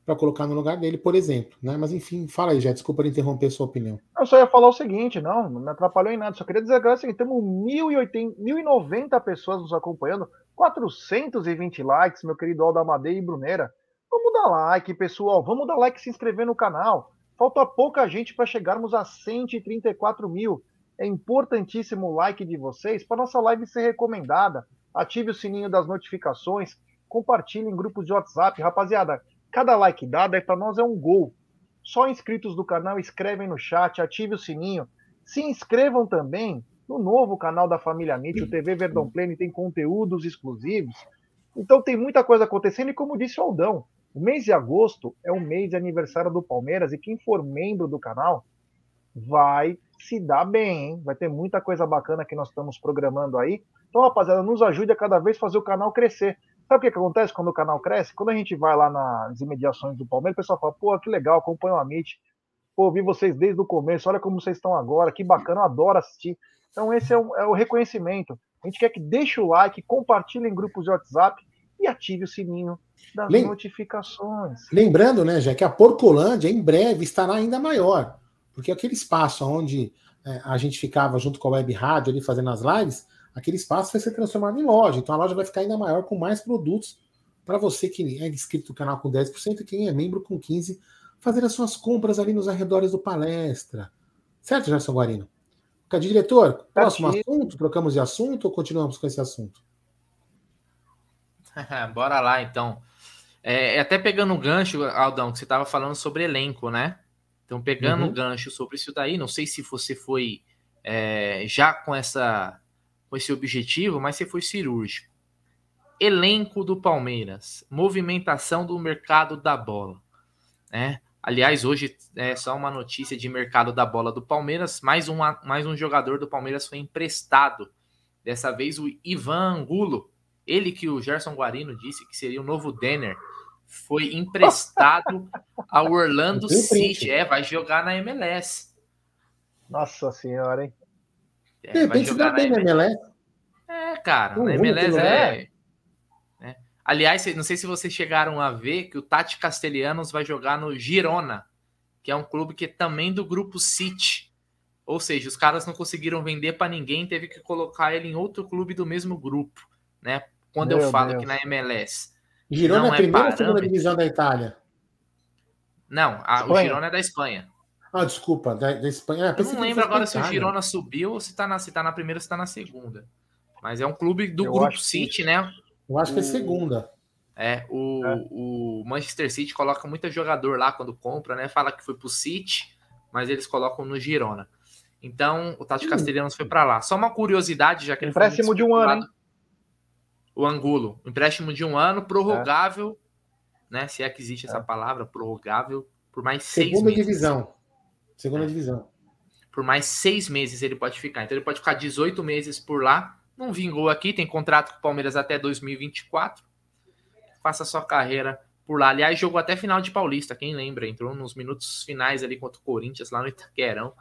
para colocar no lugar dele, por exemplo. Né? Mas enfim, fala aí, já. Desculpa interromper sua opinião. Eu só ia falar o seguinte, não, não me atrapalhou em nada. Só queria dizer agora que temos 1.080, 1.090 pessoas nos acompanhando, 420 likes, meu querido Aldo Amadei e Brunera. Vamos dar like, pessoal. Vamos dar like e se inscrever no canal. Falta pouca gente para chegarmos a 134 mil. É importantíssimo o like de vocês para nossa live ser recomendada. Ative o sininho das notificações, compartilhe em grupos de WhatsApp. Rapaziada, cada like dado é para nós é um gol. Só inscritos do canal escrevem no chat, ative o sininho. Se inscrevam também no novo canal da família Nietzsche, o TV Verdão Pleno, tem conteúdos exclusivos. Então tem muita coisa acontecendo e como disse o Aldão, o mês de agosto é o mês de aniversário do Palmeiras e quem for membro do canal vai se dar bem, hein? Vai ter muita coisa bacana que nós estamos programando aí. Então, rapaziada, nos ajude a cada vez fazer o canal crescer. Sabe o que, que acontece quando o canal cresce? Quando a gente vai lá nas imediações do Palmeiras, o pessoal fala, pô, que legal, acompanha o Amit. Pô, vi vocês desde o começo, olha como vocês estão agora, que bacana, eu adoro assistir. Então, esse é o, é o reconhecimento. A gente quer que deixe o like, compartilhe em grupos de WhatsApp e ative o sininho das Lem... notificações. Lembrando, né, já que a Porcolândia em breve estará ainda maior, porque aquele espaço onde é, a gente ficava junto com a web rádio ali fazendo as lives, aquele espaço vai ser transformado em loja. Então a loja vai ficar ainda maior com mais produtos para você que é inscrito no canal com 10% e quem é membro com 15%, fazer as suas compras ali nos arredores do palestra. Certo, Gerson Guarino? Cadê, diretor? Próximo Aqui. assunto? Trocamos de assunto ou continuamos com esse assunto? [laughs] Bora lá, então. É, é, até pegando o gancho, Aldão, que você estava falando sobre elenco, né? Então, pegando o uhum. gancho sobre isso daí, não sei se você foi é, já com, essa, com esse objetivo, mas você foi cirúrgico. Elenco do Palmeiras, movimentação do mercado da bola. Né? Aliás, hoje é só uma notícia de mercado da bola do Palmeiras. Mais, uma, mais um jogador do Palmeiras foi emprestado. Dessa vez o Ivan Angulo, ele que o Gerson Guarino disse que seria o novo Denner, foi emprestado ao [laughs] Orlando City. É, vai jogar na MLS. Nossa senhora, hein? É, vai jogar na MLS. É, cara, na MLS é... é. Aliás, não sei se vocês chegaram a ver que o Tati Castelhanos vai jogar no Girona, que é um clube que é também do grupo City. Ou seja, os caras não conseguiram vender para ninguém, teve que colocar ele em outro clube do mesmo grupo, né? quando Meu eu falo Deus. que na MLS. Girona é a primeira ou segunda divisão da Itália? Não, a, o Girona é da Espanha. Ah, desculpa, da, da Espanha. É, eu não lembro agora se o Girona subiu ou se tá, na, se tá na primeira ou se tá na segunda. Mas é um clube do eu Grupo City, que, né? Eu acho o, que é segunda. É, o, é. o Manchester City coloca muito jogador lá quando compra, né? Fala que foi pro City, mas eles colocam no Girona. Então, o Tati hum. Castelhanos foi para lá. Só uma curiosidade, já que ele Empréstimo de um ano, hein? o Angulo. Empréstimo de um ano, prorrogável, é. né? Se é que existe essa é. palavra, prorrogável, por mais seis Segunda meses. divisão. Segunda é. divisão. Por mais seis meses ele pode ficar. Então ele pode ficar 18 meses por lá. Não vingou aqui, tem contrato com o Palmeiras até 2024. Faça sua carreira por lá. Aliás, jogou até final de Paulista, quem lembra? Entrou nos minutos finais ali contra o Corinthians, lá no Itaquerão.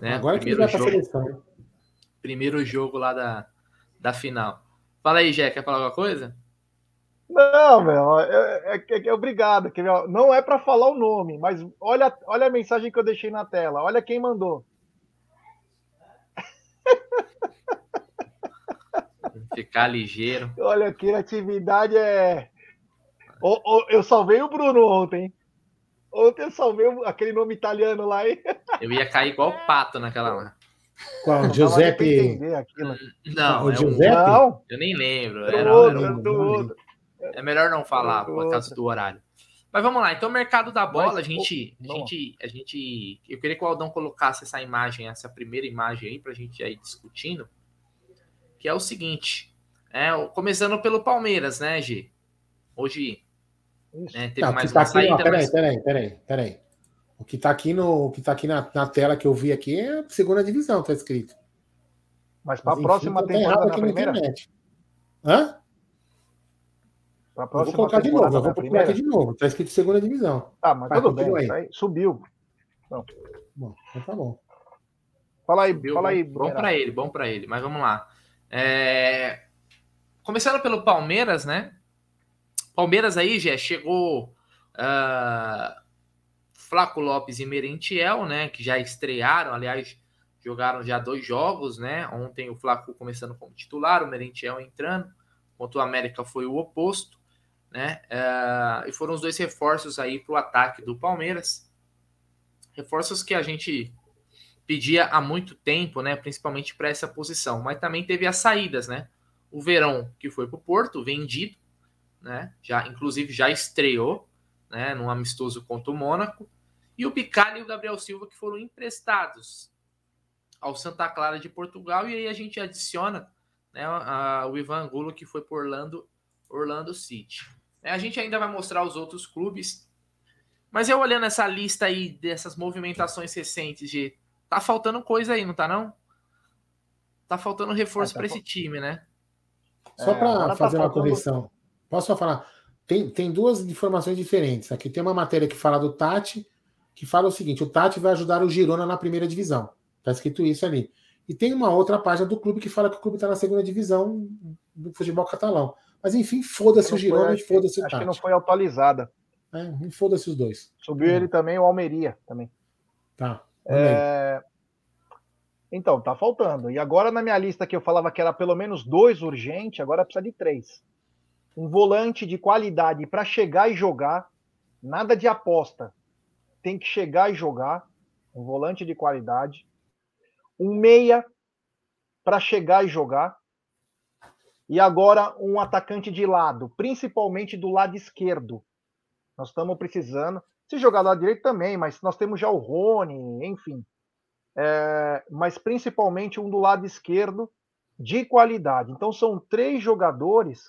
Né? Agora primeiro que ele jogo, seleção. Primeiro jogo lá da, da final. Fala aí, Jé, quer falar alguma coisa? Não, meu, é, é, é, é obrigado. Que, meu, não é para falar o nome, mas olha, olha a mensagem que eu deixei na tela. Olha quem mandou. [laughs] Ficar ligeiro. Olha, criatividade é. Eu salvei o Bruno ontem. Ontem eu salvei aquele nome italiano lá. Hein? [laughs] Eu ia cair igual pato naquela lá. Qual? Giuseppe. Não, o é Giuseppe? Um... não, eu nem lembro. Era, outro, era um... É melhor não falar por causa do horário. Mas vamos lá, então mercado da bola, Mas, a gente, a gente, a gente, eu queria que o Aldão colocasse essa imagem, essa primeira imagem aí para a gente ir discutindo, que é o seguinte, é, começando pelo Palmeiras, né, G? Hoje né, teve não, mais tá uma aqui, saída. Não, peraí, mas... peraí, peraí, peraí. O que está aqui, no, o que tá aqui na, na, tela que eu vi aqui é segunda divisão, tá escrito. Mas para a próxima tá temporada na primeira? Internet. Hã? Pra próxima vou colocar de novo, eu vou colocar aqui de novo. Tá escrito segunda divisão. Ah, mas tudo bem, aí. Subiu. Não. Bom, então tá bom. Fala aí, subiu, fala aí. Bom para ele, bom para ele. Mas vamos lá. É... Começando pelo Palmeiras, né? Palmeiras aí, já chegou uh, Flaco Lopes e Merentiel, né? Que já estrearam, aliás, jogaram já dois jogos, né? Ontem o Flaco começando como titular, o Merentiel entrando. Contra o América foi o oposto, né? Uh, e foram os dois reforços aí para o ataque do Palmeiras. Reforços que a gente pedia há muito tempo, né? Principalmente para essa posição. Mas também teve as saídas, né? O Verão, que foi para o Porto, vendido, né? Já, inclusive já estreou, né? Num amistoso contra o Mônaco. E o Picalho e o Gabriel Silva, que foram emprestados ao Santa Clara de Portugal. E aí a gente adiciona né, a, o Ivan Angulo, que foi por Orlando, Orlando City. É, a gente ainda vai mostrar os outros clubes. Mas eu olhando essa lista aí dessas movimentações recentes de. Tá faltando coisa aí, não tá não? Tá faltando reforço é, tá para esse time, né? Só para é, tá fazer tá uma correção. Posso só falar? Tem, tem duas informações diferentes. Aqui tem uma matéria que fala do Tati que fala o seguinte: o Tati vai ajudar o Girona na primeira divisão. Está escrito isso ali. E tem uma outra página do clube que fala que o clube está na segunda divisão do futebol catalão. Mas enfim, foda-se o Girona e foda-se o Tati. Acho que não foi atualizada. É, foda-se os dois. Subiu é. ele também, o Almeria também. Tá. É... Então, tá faltando. E agora na minha lista que eu falava que era pelo menos dois urgente, agora precisa de três. Um volante de qualidade para chegar e jogar, nada de aposta tem que chegar e jogar, um volante de qualidade, um meia para chegar e jogar, e agora um atacante de lado, principalmente do lado esquerdo. Nós estamos precisando. Se jogar do lado direito também, mas nós temos já o Rony, enfim. É, mas principalmente um do lado esquerdo de qualidade. Então são três jogadores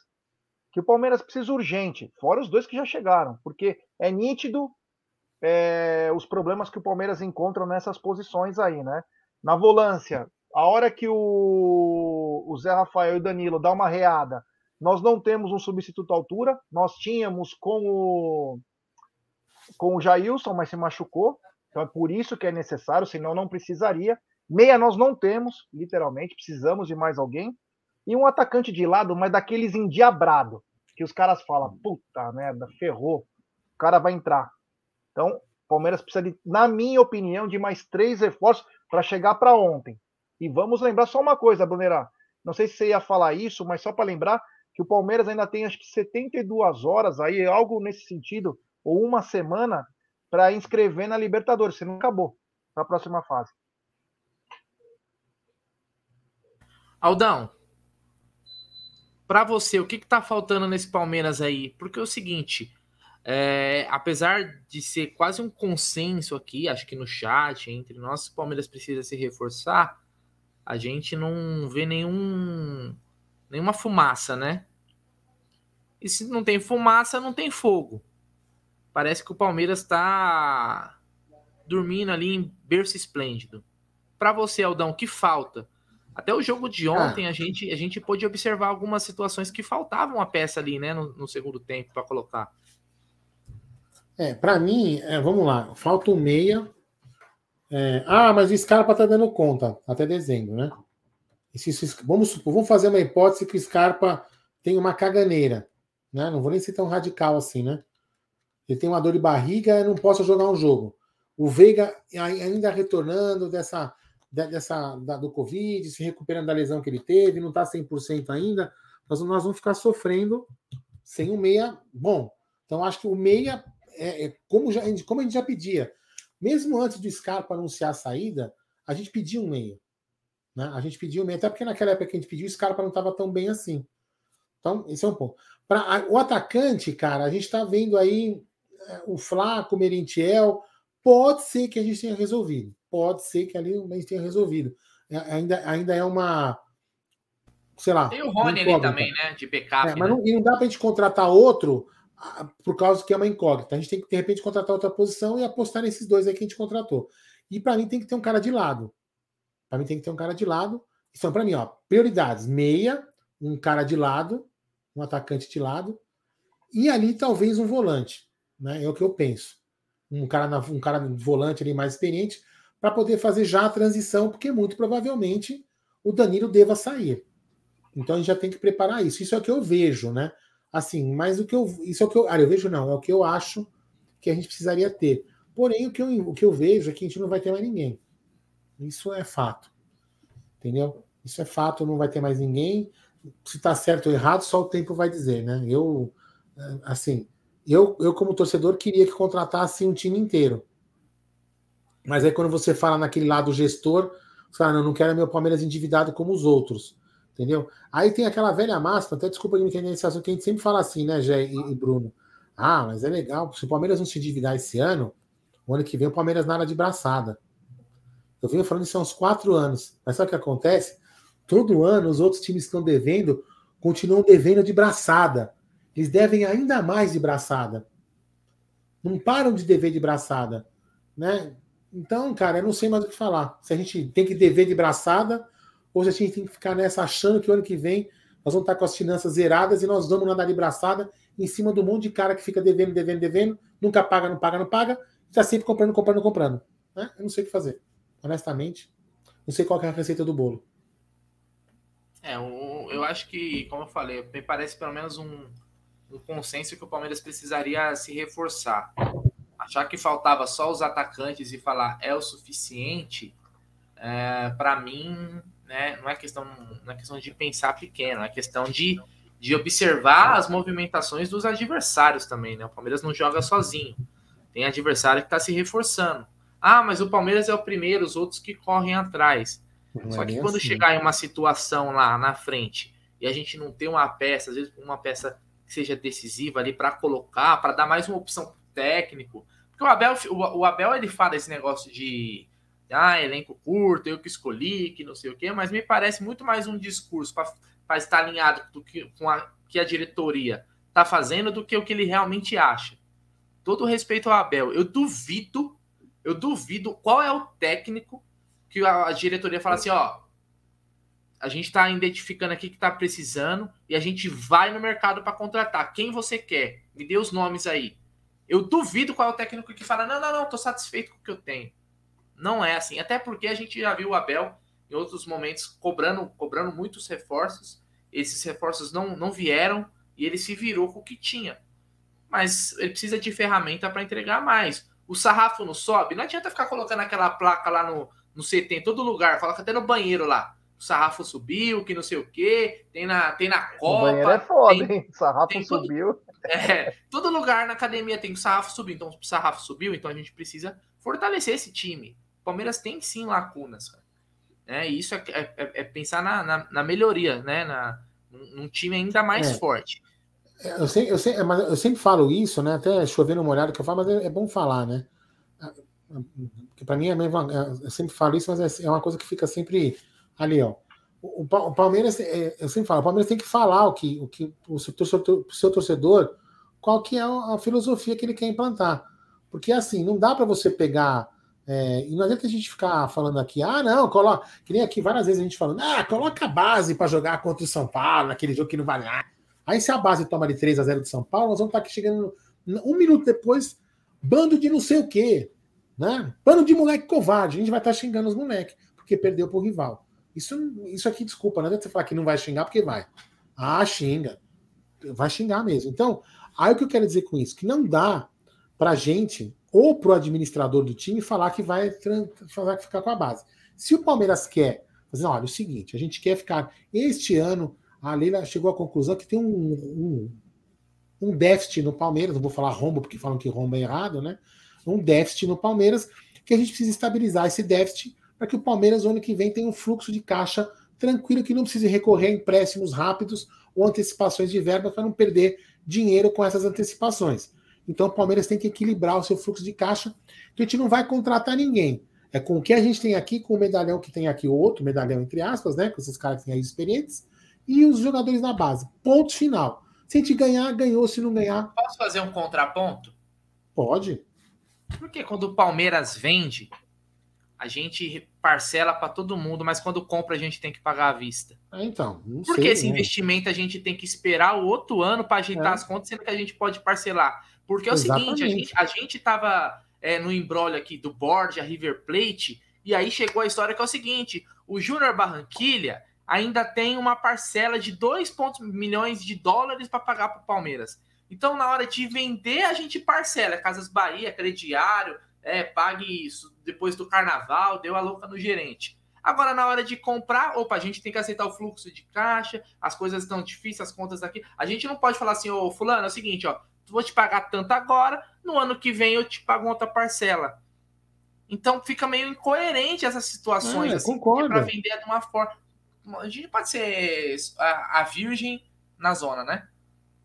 que o Palmeiras precisa urgente, fora os dois que já chegaram, porque é nítido é, os problemas que o Palmeiras encontra nessas posições aí, né? Na volância, a hora que o, o Zé Rafael e o Danilo dá uma reada, nós não temos um substituto à altura, nós tínhamos com o, com o Jailson, mas se machucou, então é por isso que é necessário, senão não precisaria. Meia nós não temos, literalmente, precisamos de mais alguém. E um atacante de lado, mas daqueles endiabrado, que os caras falam, puta merda, ferrou, o cara vai entrar. Então, Palmeiras precisa, de, na minha opinião, de mais três reforços para chegar para ontem. E vamos lembrar só uma coisa, Brunerá. Não sei se você ia falar isso, mas só para lembrar que o Palmeiras ainda tem acho que 72 horas aí, algo nesse sentido, ou uma semana, para inscrever na Libertadores. Você não acabou para a próxima fase. Aldão, para você, o que está faltando nesse Palmeiras aí? Porque é o seguinte, é, apesar de ser quase um consenso aqui, acho que no chat, entre nós, o Palmeiras precisa se reforçar, a gente não vê nenhum, nenhuma fumaça, né? E se não tem fumaça, não tem fogo. Parece que o Palmeiras está dormindo ali em berço esplêndido. Para você, Aldão, o que falta? Até o jogo de ontem ah. a gente a gente pôde observar algumas situações que faltavam a peça ali, né, no, no segundo tempo para colocar. É, para mim, é, vamos lá, falta um meia. É, ah, mas o Scarpa tá dando conta até dezembro, né? Se, se, vamos supor, vamos fazer uma hipótese que o Scarpa tem uma caganeira. Né? Não vou nem ser tão radical assim, né? Ele tem uma dor de barriga, não posso jogar um jogo. O Veiga ainda retornando dessa, dessa da, do Covid, se recuperando da lesão que ele teve, não está 100% ainda. Nós, nós vamos ficar sofrendo sem o meia bom. Então, acho que o meia, é, é como, já, como a gente já pedia, mesmo antes do Scarpa anunciar a saída, a gente pediu um meia. Né? A gente pediu um meia, até porque naquela época que a gente pediu, o Scarpa não estava tão bem assim. Então, esse é um ponto. Pra, o atacante, cara, a gente está vendo aí é, o Flaco, o Merentiel. Pode ser que a gente tenha resolvido. Pode ser que ali a gente tenha resolvido. É, ainda, ainda é uma. Sei lá. Tem o Rony ali também, né? De backup. É, mas né? não, e não dá para a gente contratar outro por causa que é uma incógnita. A gente tem que, de repente, contratar outra posição e apostar nesses dois aí que a gente contratou. E para mim tem que ter um cara de lado. Para mim tem que ter um cara de lado. Então, para mim, ó, prioridades: meia, um cara de lado, um atacante de lado, e ali talvez um volante. Né? É o que eu penso. Um cara, um cara volante ali mais experiente para poder fazer já a transição, porque muito provavelmente o Danilo deva sair. Então a gente já tem que preparar isso. Isso é o que eu vejo, né? Assim, mas o que eu. Isso é o que eu. Ah, eu vejo não, é o que eu acho que a gente precisaria ter. Porém, o que eu, o que eu vejo é que a gente não vai ter mais ninguém. Isso é fato. Entendeu? Isso é fato, não vai ter mais ninguém. Se está certo ou errado, só o tempo vai dizer, né? Eu, assim, eu, eu como torcedor, queria que contratasse um time inteiro. Mas aí quando você fala naquele lado gestor, você fala, não, não quero meu Palmeiras endividado como os outros. Entendeu? Aí tem aquela velha máxima, até desculpa de me entender esse assunto, que a gente sempre fala assim, né, Gé e, Bruno? Ah, mas é legal, se o Palmeiras não se endividar esse ano, o ano que vem o Palmeiras nada de braçada. Eu venho falando isso há uns quatro anos. Mas sabe o que acontece? Todo ano os outros times que estão devendo continuam devendo de braçada. Eles devem ainda mais de braçada. Não param de dever de braçada. Né? Então, cara, eu não sei mais o que falar. Se a gente tem que dever de braçada se a gente tem que ficar nessa achando que o ano que vem nós vamos estar com as finanças zeradas e nós vamos nadar de braçada em cima do monte de cara que fica devendo, devendo, devendo, nunca paga, não paga, não paga, está sempre comprando, comprando, comprando. Né? Eu não sei o que fazer. Honestamente, não sei qual é a receita do bolo. É, eu, eu acho que, como eu falei, me parece pelo menos um, um consenso que o Palmeiras precisaria se reforçar. Achar que faltava só os atacantes e falar é o suficiente, é, para mim, né, não é questão não é questão de pensar pequeno, é questão de, de observar as movimentações dos adversários também, né? O Palmeiras não joga sozinho. Tem adversário que está se reforçando. Ah, mas o Palmeiras é o primeiro, os outros que correm atrás. Não Só é que quando assim. chegar em uma situação lá na frente e a gente não ter uma peça, às vezes uma peça que seja decisiva ali para colocar, para dar mais uma opção técnico. Porque o Abel, o, o Abel ele fala esse negócio de ah, elenco curto, eu que escolhi, que não sei o quê, mas me parece muito mais um discurso para estar alinhado do que, com a que a diretoria está fazendo do que o que ele realmente acha. Todo respeito ao Abel, eu duvido, eu duvido qual é o técnico que a, a diretoria fala assim, ó, a gente está identificando aqui que está precisando e a gente vai no mercado para contratar. Quem você quer? Me dê os nomes aí. Eu duvido qual é o técnico que fala, não, não, não, tô satisfeito com o que eu tenho. Não é assim. Até porque a gente já viu o Abel em outros momentos cobrando, cobrando muitos reforços. Esses reforços não, não vieram e ele se virou com o que tinha. Mas ele precisa de ferramenta para entregar mais. O sarrafo não sobe. Não adianta ficar colocando aquela placa lá no, no CT, em todo lugar. Coloca até no banheiro lá. O sarrafo subiu, que não sei o quê. Tem na, tem na Copa. O banheiro é foda, tem, hein? O sarrafo subiu. Todo, é, todo lugar na academia tem o sarrafo subiu. Então, o sarrafo subiu, então a gente precisa fortalecer esse time. Palmeiras tem sim lacunas, cara. É, isso é, é, é pensar na, na, na, melhoria, né? Na, num time ainda mais é. forte. É, eu, sei, eu, sei, é, eu sempre falo isso, né? Até chovendo uma olhada que eu falo, mas é, é bom falar, né? Para mim é mesmo, eu sempre falo isso, mas é uma coisa que fica sempre ali, ó. O, o Palmeiras, eu sempre falo, o Palmeiras tem que falar o que o, que, o seu, torcedor, o seu torcedor, qual que é a filosofia que ele quer implantar. Porque assim, não dá para você pegar é, e não adianta a gente ficar falando aqui, ah, não, coloca. Que nem aqui várias vezes a gente falando, ah, coloca a base para jogar contra o São Paulo, naquele jogo que não vale nada. Aí se a base toma de 3 a 0 do São Paulo, nós vamos estar aqui chegando um minuto depois, bando de não sei o quê. Né? Bando de moleque covarde. A gente vai estar xingando os moleques, porque perdeu pro rival. Isso, isso aqui, desculpa, não adianta você falar que não vai xingar, porque vai. Ah, xinga. vai xingar mesmo. Então, aí o que eu quero dizer com isso? Que não dá pra gente ou pro administrador do time falar que vai que ficar com a base. Se o Palmeiras quer fazer, olha, é o seguinte, a gente quer ficar este ano, a Leila chegou à conclusão que tem um, um, um déficit no Palmeiras, não vou falar rombo porque falam que rombo é errado, né? Um déficit no Palmeiras que a gente precisa estabilizar esse déficit para que o Palmeiras, no ano que vem, tenha um fluxo de caixa tranquilo, que não precise recorrer a empréstimos rápidos ou antecipações de verba para não perder dinheiro com essas antecipações. Então o Palmeiras tem que equilibrar o seu fluxo de caixa. A gente não vai contratar ninguém. É com o que a gente tem aqui, com o medalhão que tem aqui, o outro medalhão, entre aspas, né? Com esses caras que têm aí experientes, e os jogadores da base. Ponto final. Se a gente ganhar, ganhou. Se não ganhar. Posso fazer um contraponto? Pode. Porque quando o Palmeiras vende, a gente parcela para todo mundo, mas quando compra a gente tem que pagar à vista. É, então, Porque sei, esse né? investimento a gente tem que esperar o outro ano para ajeitar é. as contas, sendo que a gente pode parcelar. Porque é o Exatamente. seguinte, a gente, a gente tava é, no embrólio aqui do board, a River Plate, e aí chegou a história que é o seguinte: o Júnior Barranquilha ainda tem uma parcela de 2 milhões de dólares para pagar para o Palmeiras. Então, na hora de vender, a gente parcela. Casas Bahia, crediário, é, pague isso depois do carnaval, deu a louca no gerente. Agora, na hora de comprar, opa, a gente tem que aceitar o fluxo de caixa, as coisas estão difíceis, as contas aqui. A gente não pode falar assim, ô, fulano, é o seguinte, ó, vou te pagar tanto agora, no ano que vem eu te pago outra parcela. Então fica meio incoerente essas situações, é, assim, para vender de uma forma. A gente pode ser a, a virgem na zona, né?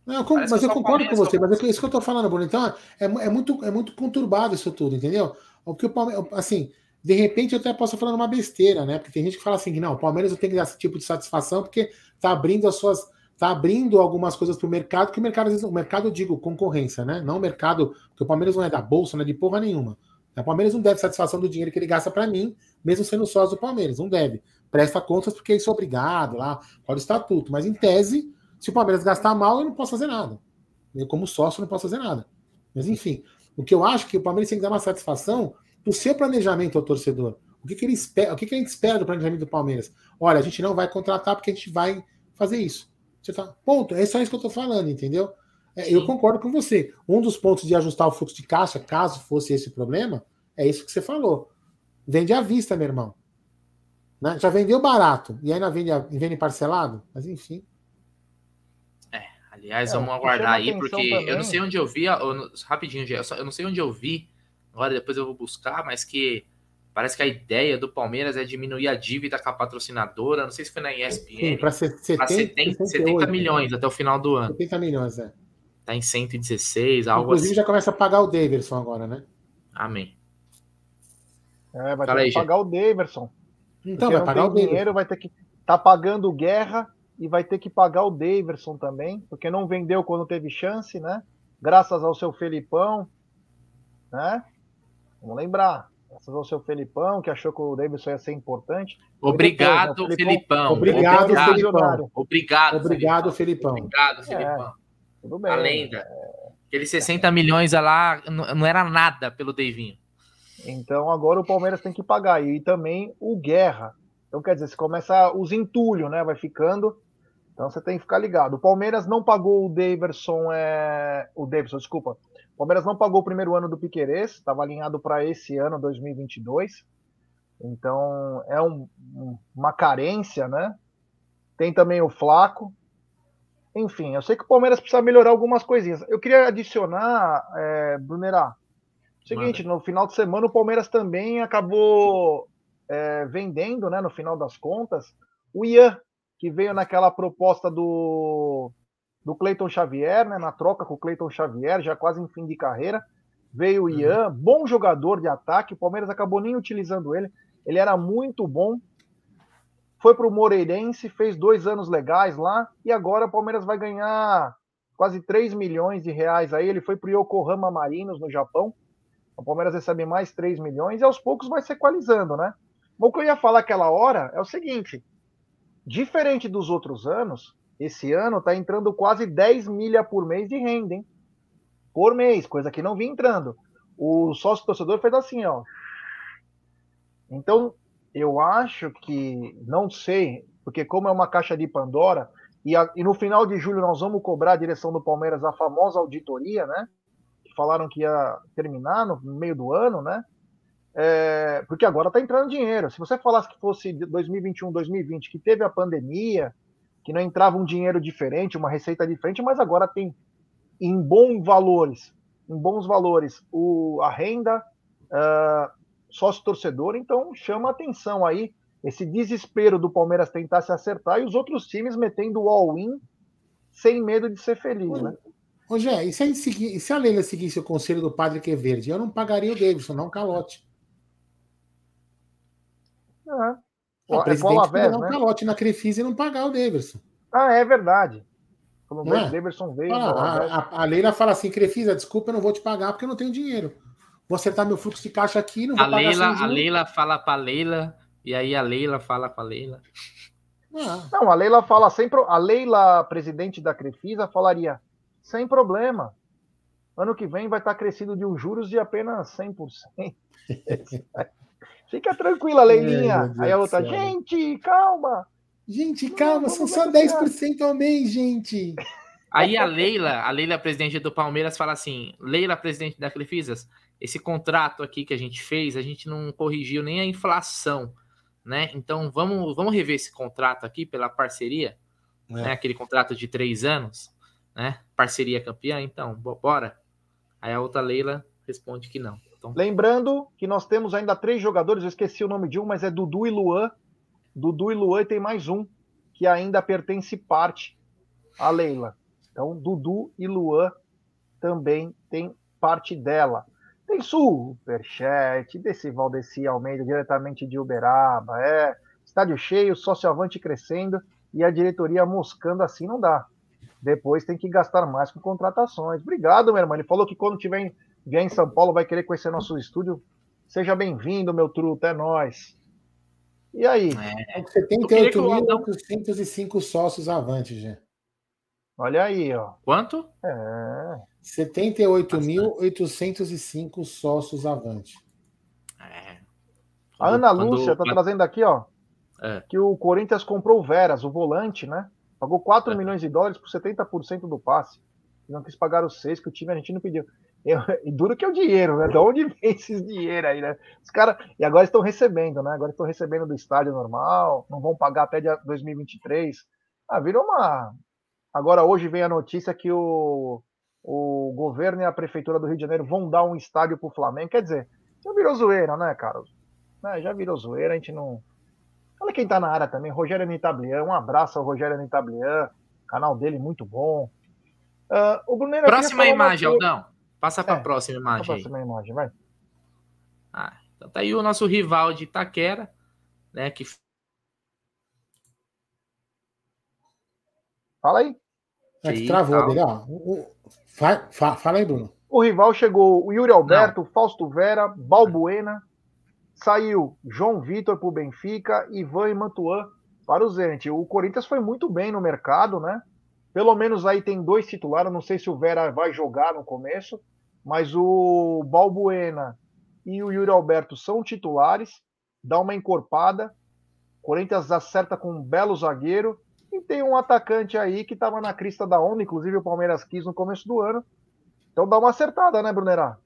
Não, eu, mas eu concordo com você, mas é isso que eu tô falando, Bruno. Então, é, é, muito, é muito conturbado isso tudo, entendeu? O que o Palmeiras, assim, de repente eu até posso falar uma besteira, né? Porque tem gente que fala assim que não, o Palmeiras tem que dar esse tipo de satisfação porque tá abrindo as suas. Tá abrindo algumas coisas para o mercado, que o mercado, o mercado, eu digo, concorrência, né? Não o mercado, porque o Palmeiras não é da bolsa, não é de porra nenhuma. O Palmeiras não deve satisfação do dinheiro que ele gasta para mim, mesmo sendo sócio do Palmeiras, não deve. Presta contas porque isso é obrigado lá, pode estatuto, mas em tese se o Palmeiras gastar mal, eu não posso fazer nada. Eu, como sócio, não posso fazer nada. Mas, enfim, o que eu acho que o Palmeiras tem que dar uma satisfação do seu planejamento ao torcedor. O que, que ele espera, o que, que a gente espera do planejamento do Palmeiras? Olha, a gente não vai contratar porque a gente vai fazer isso. Você tá, ponto. É só isso que eu estou falando, entendeu? É, eu concordo com você. Um dos pontos de ajustar o fluxo de caixa, caso fosse esse o problema, é isso que você falou. Vende à vista, meu irmão. Né? Já vendeu barato e ainda vende, vende parcelado? Mas enfim. Aliás, é, vamos aguardar aí, porque também. eu não sei onde eu vi, eu, rapidinho, eu não sei onde eu vi, agora depois eu vou buscar, mas que parece que a ideia do Palmeiras é diminuir a dívida com a patrocinadora, não sei se foi na ESPN, para 70, 70, 70, milhões até o final do ano. 70 milhões, é. Tá em 116, algo Inclusive assim. já começa a pagar o Davidson agora, né? Amém. É, vai ter aí, que pagar gente. o Davidson. Então, vai pagar o dinheiro, vai ter que tá pagando guerra e vai ter que pagar o Daverson também, porque não vendeu quando teve chance, né? Graças ao seu Felipão, né? Vamos lembrar, graças ao seu Felipão, que achou que o Davidson ia ser importante. Obrigado, depois, né? Felipão. Obrigado, Obrigado, Felipão. Obrigado, Obrigado, Felipão. Obrigado, Felipão. É, tudo bem. A lenda. É... Aqueles 60 milhões lá não era nada pelo Davinho. Então agora o Palmeiras tem que pagar. E também o Guerra. Então, quer dizer, você começa os entulhos, né? Vai ficando. Então você tem que ficar ligado. O Palmeiras não pagou o Daverson, é... o Davidson, desculpa. O Palmeiras não pagou o primeiro ano do Piquerez, estava alinhado para esse ano, 2022. Então é um, uma carência, né? Tem também o Flaco. Enfim, eu sei que o Palmeiras precisa melhorar algumas coisinhas. Eu queria adicionar, é, Brunerá, seguinte, Manda. no final de semana o Palmeiras também acabou é, vendendo, né, no final das contas, o Ian, que veio naquela proposta do, do Cleiton Xavier, né, na troca com o Cleiton Xavier, já quase em fim de carreira. Veio o uhum. Ian, uhum. bom jogador de ataque, o Palmeiras acabou nem utilizando ele, ele era muito bom. Foi para o Moreirense, fez dois anos legais lá, e agora o Palmeiras vai ganhar quase 3 milhões de reais aí. Ele foi para o Yokohama Marinos, no Japão. O Palmeiras recebe mais 3 milhões e aos poucos vai se equalizando, né? o que eu ia falar aquela hora é o seguinte: Diferente dos outros anos, esse ano está entrando quase 10 milha por mês de renda, hein? Por mês, coisa que não vinha entrando. O sócio torcedor fez assim, ó. Então, eu acho que, não sei, porque como é uma caixa de Pandora, E, a, e, no final de julho nós vamos cobrar a direção do Palmeiras a famosa auditoria, né? Que falaram que ia terminar no meio do ano, né? É, porque agora está entrando dinheiro. Se você falasse que fosse 2021, 2020, que teve a pandemia, que não entrava um dinheiro diferente, uma receita diferente, mas agora tem em bons valores, em bons valores, o, a renda uh, sócio-torcedor, então chama atenção aí esse desespero do Palmeiras tentar se acertar e os outros times metendo o all-in sem medo de ser feliz, né? Ô, Gé, e se, a, segui, se a Leila seguisse o conselho do padre que é verde, eu não pagaria o Davidson, não calote. É. O, é presidente dar um né? calote na Crefisa e não pagar o Davidson. Ah, é verdade. Falou é? Davidson veio. Ah, a, a, a, Leila fala assim: Crefisa, desculpa, eu não vou te pagar porque eu não tenho dinheiro. Vou acertar meu fluxo de caixa aqui, não vou a pagar Leila, A Leila fala para Leila e aí a Leila fala com a Leila. Ah. Não, a Leila fala sempre. A Leila, presidente da Crefisa, falaria: sem problema. Ano que vem vai estar crescido de um juros de apenas 100%. [laughs] Fica tranquila, Leilinha. É, aí a outra, gente, calma. Gente, calma, são só 10% ao mês, gente. Aí a Leila, a Leila, presidente do Palmeiras, fala assim: Leila, presidente da Crefisas, esse contrato aqui que a gente fez, a gente não corrigiu nem a inflação né? Então vamos, vamos rever esse contrato aqui pela parceria, é. né? Aquele contrato de três anos, né? Parceria campeã, então, bora. Aí a outra Leila responde que não. Então... Lembrando que nós temos ainda três jogadores, eu esqueci o nome de um, mas é Dudu e Luan. Dudu e Luan e tem mais um que ainda pertence parte a Leila. Então, Dudu e Luan também tem parte dela. Tem superchat desse Valdeci Almeida, diretamente de Uberaba. É, estádio cheio, sócio avante crescendo e a diretoria moscando assim não dá. Depois tem que gastar mais com contratações. Obrigado, meu irmão. Ele falou que quando tiver vier em São Paulo vai querer conhecer nosso estúdio. Seja bem-vindo, meu truto, é nós. E aí? É, 78.805 sócios avante, gente. Olha aí, ó. Quanto? É. 78.805 sócios avante. É. A Ana Lúcia está trazendo aqui, ó, é. que o Corinthians comprou o Veras, o volante, né? Pagou 4 é. milhões de dólares por 70% do passe. Não quis pagar os 6 que o time argentino pediu. Eu, e duro que é o dinheiro, né? De onde [laughs] vem esses dinheiro aí, né? Os caras. E agora estão recebendo, né? Agora estão recebendo do estádio normal, não vão pagar até 2023. Ah, virou uma. Agora hoje vem a notícia que o o governo e a prefeitura do Rio de Janeiro vão dar um estádio para o Flamengo. Quer dizer, já virou zoeira, né, cara? É, já virou zoeira, a gente não. Olha quem tá na área também, Rogério Nitablian. Um abraço ao Rogério Nitablian, canal dele muito bom. Uh, o Bruneiro, próxima imagem, Aldão. Passa para a é, próxima imagem. A próxima aí. imagem, vai. Ah, então tá aí o nosso rival de Itaquera, né? Que... Fala aí. É que travou dele, ó. O, Fa, fa, fala aí, Bruno. O rival chegou o Yuri Alberto, Não. Fausto Vera, Balbuena, saiu João Vitor para o Benfica, Ivan e Mantuan para o Zenit. O Corinthians foi muito bem no mercado, né? Pelo menos aí tem dois titulares, não sei se o Vera vai jogar no começo, mas o Balbuena e o Yuri Alberto são titulares, dá uma encorpada. Corinthians acerta com um belo zagueiro e tem um atacante aí que estava na crista da onda, inclusive o Palmeiras quis no começo do ano. Então dá uma acertada, né, Brunerá?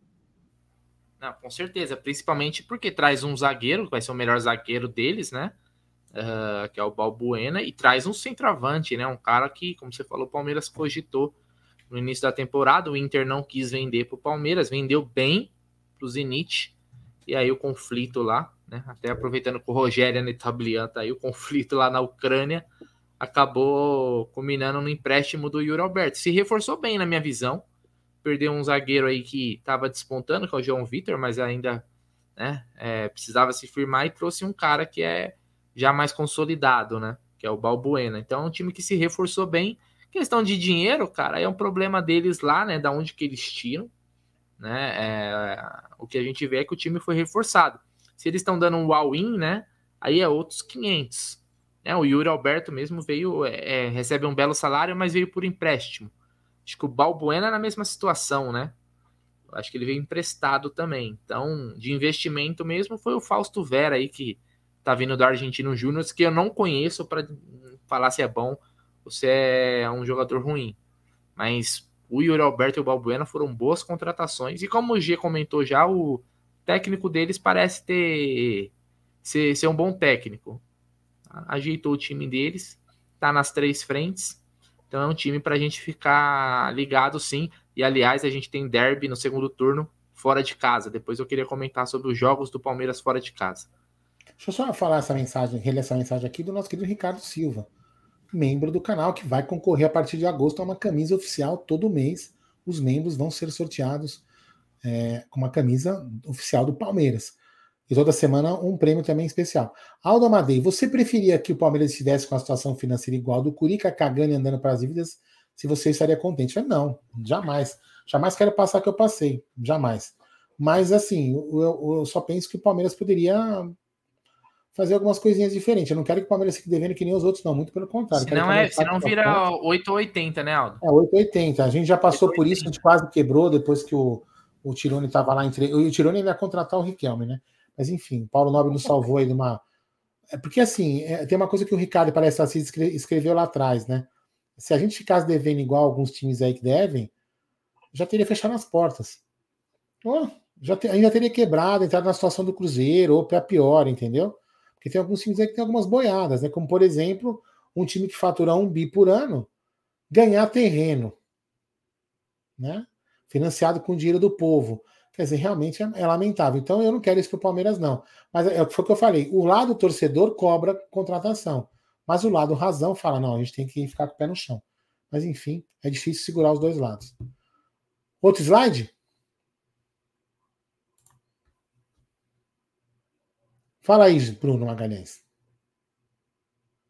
Não, com certeza, principalmente porque traz um zagueiro, que vai ser o melhor zagueiro deles, né? Uh, que é o Balbuena, e traz um centroavante, né? Um cara que, como você falou, o Palmeiras cogitou no início da temporada. O Inter não quis vender para o Palmeiras, vendeu bem para o Zenit, e aí o conflito lá, né? Até aproveitando que o Rogério Netablian tá aí, o conflito lá na Ucrânia acabou culminando no empréstimo do Yuri Alberto. Se reforçou bem, na minha visão. Perdeu um zagueiro aí que estava despontando, que é o João Vitor, mas ainda né, é, precisava se firmar e trouxe um cara que é já mais consolidado, né? Que é o Balbuena. Então é um time que se reforçou bem. Questão de dinheiro, cara, é um problema deles lá, né? Da onde que eles tiram. Né? É, o que a gente vê é que o time foi reforçado. Se eles estão dando um all-in, né? Aí é outros 500. É, o Yuri Alberto mesmo veio, é, é, recebe um belo salário, mas veio por empréstimo. Acho que o Balbuena é na mesma situação, né? Acho que ele veio emprestado também. Então, de investimento mesmo, foi o Fausto Vera aí, que tá vindo do Argentino Júnior, que eu não conheço para falar se é bom você é um jogador ruim. Mas o Yuri Alberto e o Balbuena foram boas contratações. E como o G comentou já, o técnico deles parece ter ser, ser um bom técnico. Ajeitou o time deles, tá nas três frentes. Então é um time para a gente ficar ligado, sim. E aliás, a gente tem derby no segundo turno fora de casa. Depois eu queria comentar sobre os jogos do Palmeiras fora de casa. Deixa eu só falar essa mensagem, reler essa mensagem aqui do nosso querido Ricardo Silva, membro do canal, que vai concorrer a partir de agosto a uma camisa oficial todo mês. Os membros vão ser sorteados é, com uma camisa oficial do Palmeiras. E toda semana um prêmio também especial. Aldo Amadei, você preferia que o Palmeiras estivesse com a situação financeira igual do Curica cagando e andando para as dívidas? Se você estaria contente? Eu, não, jamais. Jamais quero passar que eu passei. Jamais. Mas assim, eu, eu só penso que o Palmeiras poderia fazer algumas coisinhas diferentes. Eu não quero que o Palmeiras fique devendo que nem os outros, não. Muito pelo contrário. Se não, é, se não vira 8 ou 80, né, Aldo? É, 8 ou 80. A gente já passou por isso, a gente quase quebrou depois que o, o Tirone estava lá. Entre... O Tirone ia contratar o Riquelme, né? Mas enfim, Paulo Nobre nos salvou aí de uma. É porque assim, é, tem uma coisa que o Ricardo parece assim escreveu lá atrás, né? Se a gente ficasse devendo igual alguns times aí que devem, já teria fechado as portas. Oh, já te, ainda teria quebrado, entrado na situação do Cruzeiro, ou para pior, entendeu? Porque tem alguns times aí que tem algumas boiadas, né? Como, por exemplo, um time que fatura um bi por ano ganhar terreno, né? Financiado com dinheiro do povo. Quer dizer, realmente é, é lamentável. Então eu não quero isso para o Palmeiras, não. Mas é, foi o que eu falei: o lado torcedor cobra contratação, mas o lado razão fala: não, a gente tem que ficar com o pé no chão. Mas enfim, é difícil segurar os dois lados. Outro slide? Fala aí, Bruno Magalhães.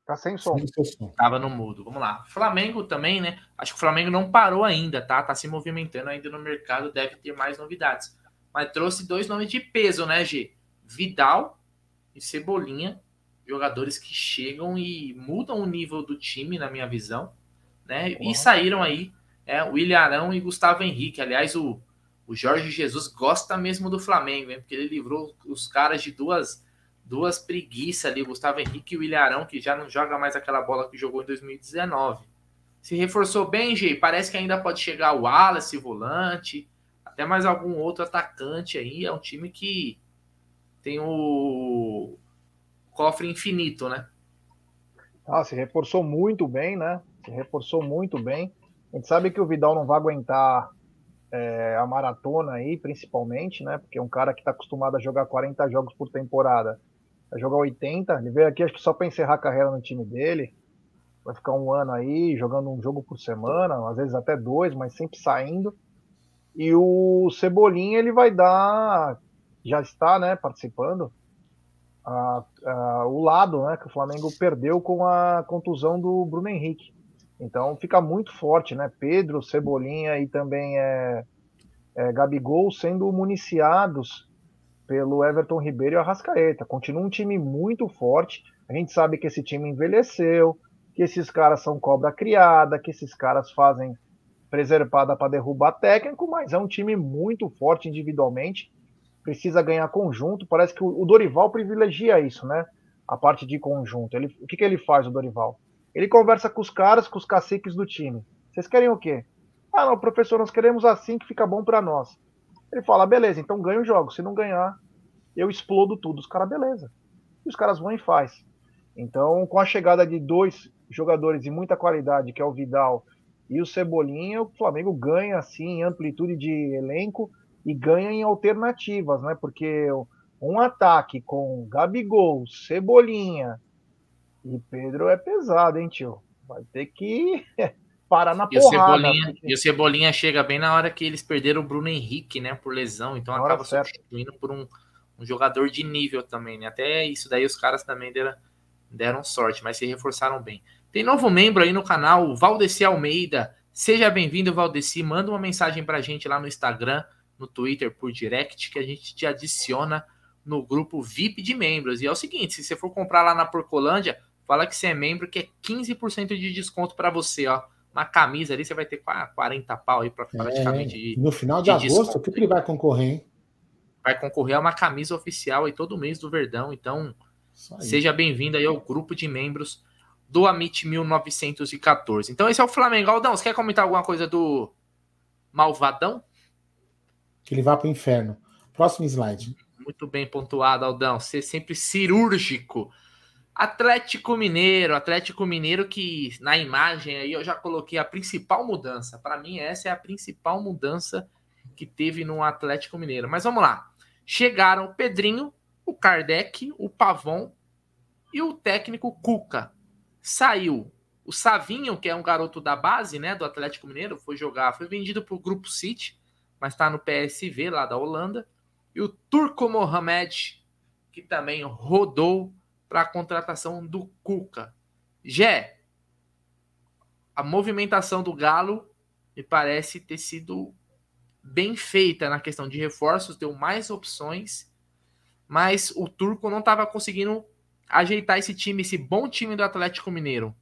Tá sem som. som. Tava no mudo. Vamos lá. Flamengo também, né? Acho que o Flamengo não parou ainda, tá? Tá se movimentando ainda no mercado, deve ter mais novidades. Mas trouxe dois nomes de peso, né, G? Vidal e Cebolinha, jogadores que chegam e mudam o nível do time, na minha visão, né? Uhum. E saíram aí, é, o Ilharão e Gustavo Henrique. Aliás, o, o Jorge Jesus gosta mesmo do Flamengo, hein? Porque ele livrou os caras de duas duas preguiças ali, Gustavo Henrique e o Ilharão, que já não joga mais aquela bola que jogou em 2019. Se reforçou bem, G. Parece que ainda pode chegar o Wallace, volante, até mais algum outro atacante aí. É um time que tem o cofre infinito, né? Ah, se reforçou muito bem, né? Se reforçou muito bem. A gente sabe que o Vidal não vai aguentar é, a maratona aí, principalmente, né? Porque é um cara que está acostumado a jogar 40 jogos por temporada vai jogar 80. Ele veio aqui, acho que só para encerrar a carreira no time dele. Vai ficar um ano aí jogando um jogo por semana, às vezes até dois, mas sempre saindo. E o Cebolinha ele vai dar, já está, né, participando. A, a, o lado, né, que o Flamengo perdeu com a contusão do Bruno Henrique. Então fica muito forte, né? Pedro, Cebolinha e também é, é Gabigol sendo municiados pelo Everton Ribeiro e Arrascaeta. Continua um time muito forte. A gente sabe que esse time envelheceu, que esses caras são cobra criada, que esses caras fazem preservada para derrubar técnico, mas é um time muito forte individualmente. Precisa ganhar conjunto. Parece que o Dorival privilegia isso, né? A parte de conjunto. Ele, o que, que ele faz, o Dorival? Ele conversa com os caras, com os caciques do time. Vocês querem o quê? Ah, não, professor, nós queremos assim que fica bom para nós. Ele fala, beleza, então ganha o jogo. Se não ganhar, eu explodo tudo. Os caras, beleza. E os caras vão e faz. Então, com a chegada de dois jogadores de muita qualidade, que é o Vidal e o Cebolinha, o Flamengo ganha, assim, em amplitude de elenco e ganha em alternativas, né? Porque um ataque com Gabigol, Cebolinha e Pedro é pesado, hein, tio? Vai ter que parar na e porrada. O Cebolinha, porque... E o Cebolinha chega bem na hora que eles perderam o Bruno Henrique, né, por lesão, então na acaba substituindo por um, um jogador de nível também, né? Até isso daí os caras também deram, deram sorte, mas se reforçaram bem. Tem novo membro aí no canal, o Valdeci Almeida. Seja bem-vindo, Valdeci. Manda uma mensagem pra gente lá no Instagram, no Twitter, por direct, que a gente te adiciona no grupo VIP de membros. E é o seguinte, se você for comprar lá na Porcolândia, fala que você é membro, que é 15% de desconto para você, ó uma camisa ali, você vai ter 40 pau aí pra, é, praticamente. É, de, no final de, de agosto, o que ele vai concorrer, hein? Vai concorrer a uma camisa oficial aí todo mês do Verdão. Então, seja bem-vindo aí ao grupo de membros do Amit 1914. Então esse é o Flamengo. Aldão, você quer comentar alguma coisa do Malvadão? Que ele vá para o inferno. Próximo slide. Muito bem pontuado, Aldão. Ser sempre cirúrgico. Atlético Mineiro, Atlético Mineiro que na imagem aí eu já coloquei a principal mudança. Para mim essa é a principal mudança que teve no Atlético Mineiro. Mas vamos lá. Chegaram o Pedrinho, o Kardec, o Pavon e o técnico Cuca. Saiu o Savinho, que é um garoto da base, né, do Atlético Mineiro, foi jogar, foi vendido para o Grupo City, mas está no PSV lá da Holanda. E o Turco Mohamed, que também rodou para a contratação do Cuca. Jé, a movimentação do Galo me parece ter sido bem feita na questão de reforços, deu mais opções, mas o Turco não estava conseguindo ajeitar esse time, esse bom time do Atlético Mineiro.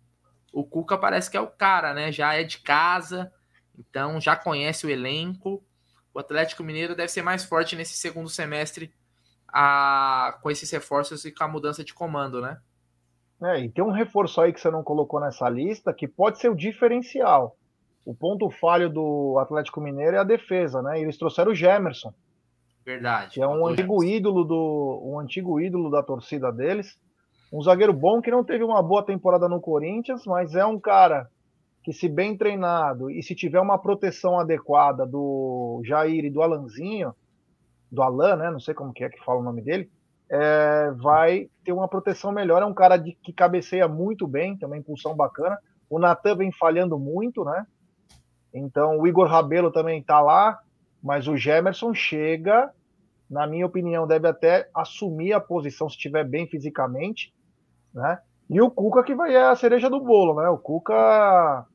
O Cuca parece que é o cara, né? Já é de casa, então já conhece o elenco. O Atlético Mineiro deve ser mais forte nesse segundo semestre a, com esses reforços e com a mudança de comando, né? É, e tem um reforço aí que você não colocou nessa lista que pode ser o diferencial. O ponto falho do Atlético Mineiro é a defesa, né? Eles trouxeram o Gemerson. Verdade. Que é um antigo ídolo do um antigo ídolo da torcida deles. Um zagueiro bom que não teve uma boa temporada no Corinthians, mas é um cara que se bem treinado e se tiver uma proteção adequada do Jair e do Alanzinho, do Alan, né? Não sei como que é que fala o nome dele. É, vai ter uma proteção melhor. É um cara de, que cabeceia muito bem, tem uma impulsão bacana. O Natan vem falhando muito, né? Então o Igor Rabelo também tá lá, mas o Gemerson chega, na minha opinião, deve até assumir a posição se estiver bem fisicamente, né? E o Cuca que vai é a cereja do bolo, né? O Cuca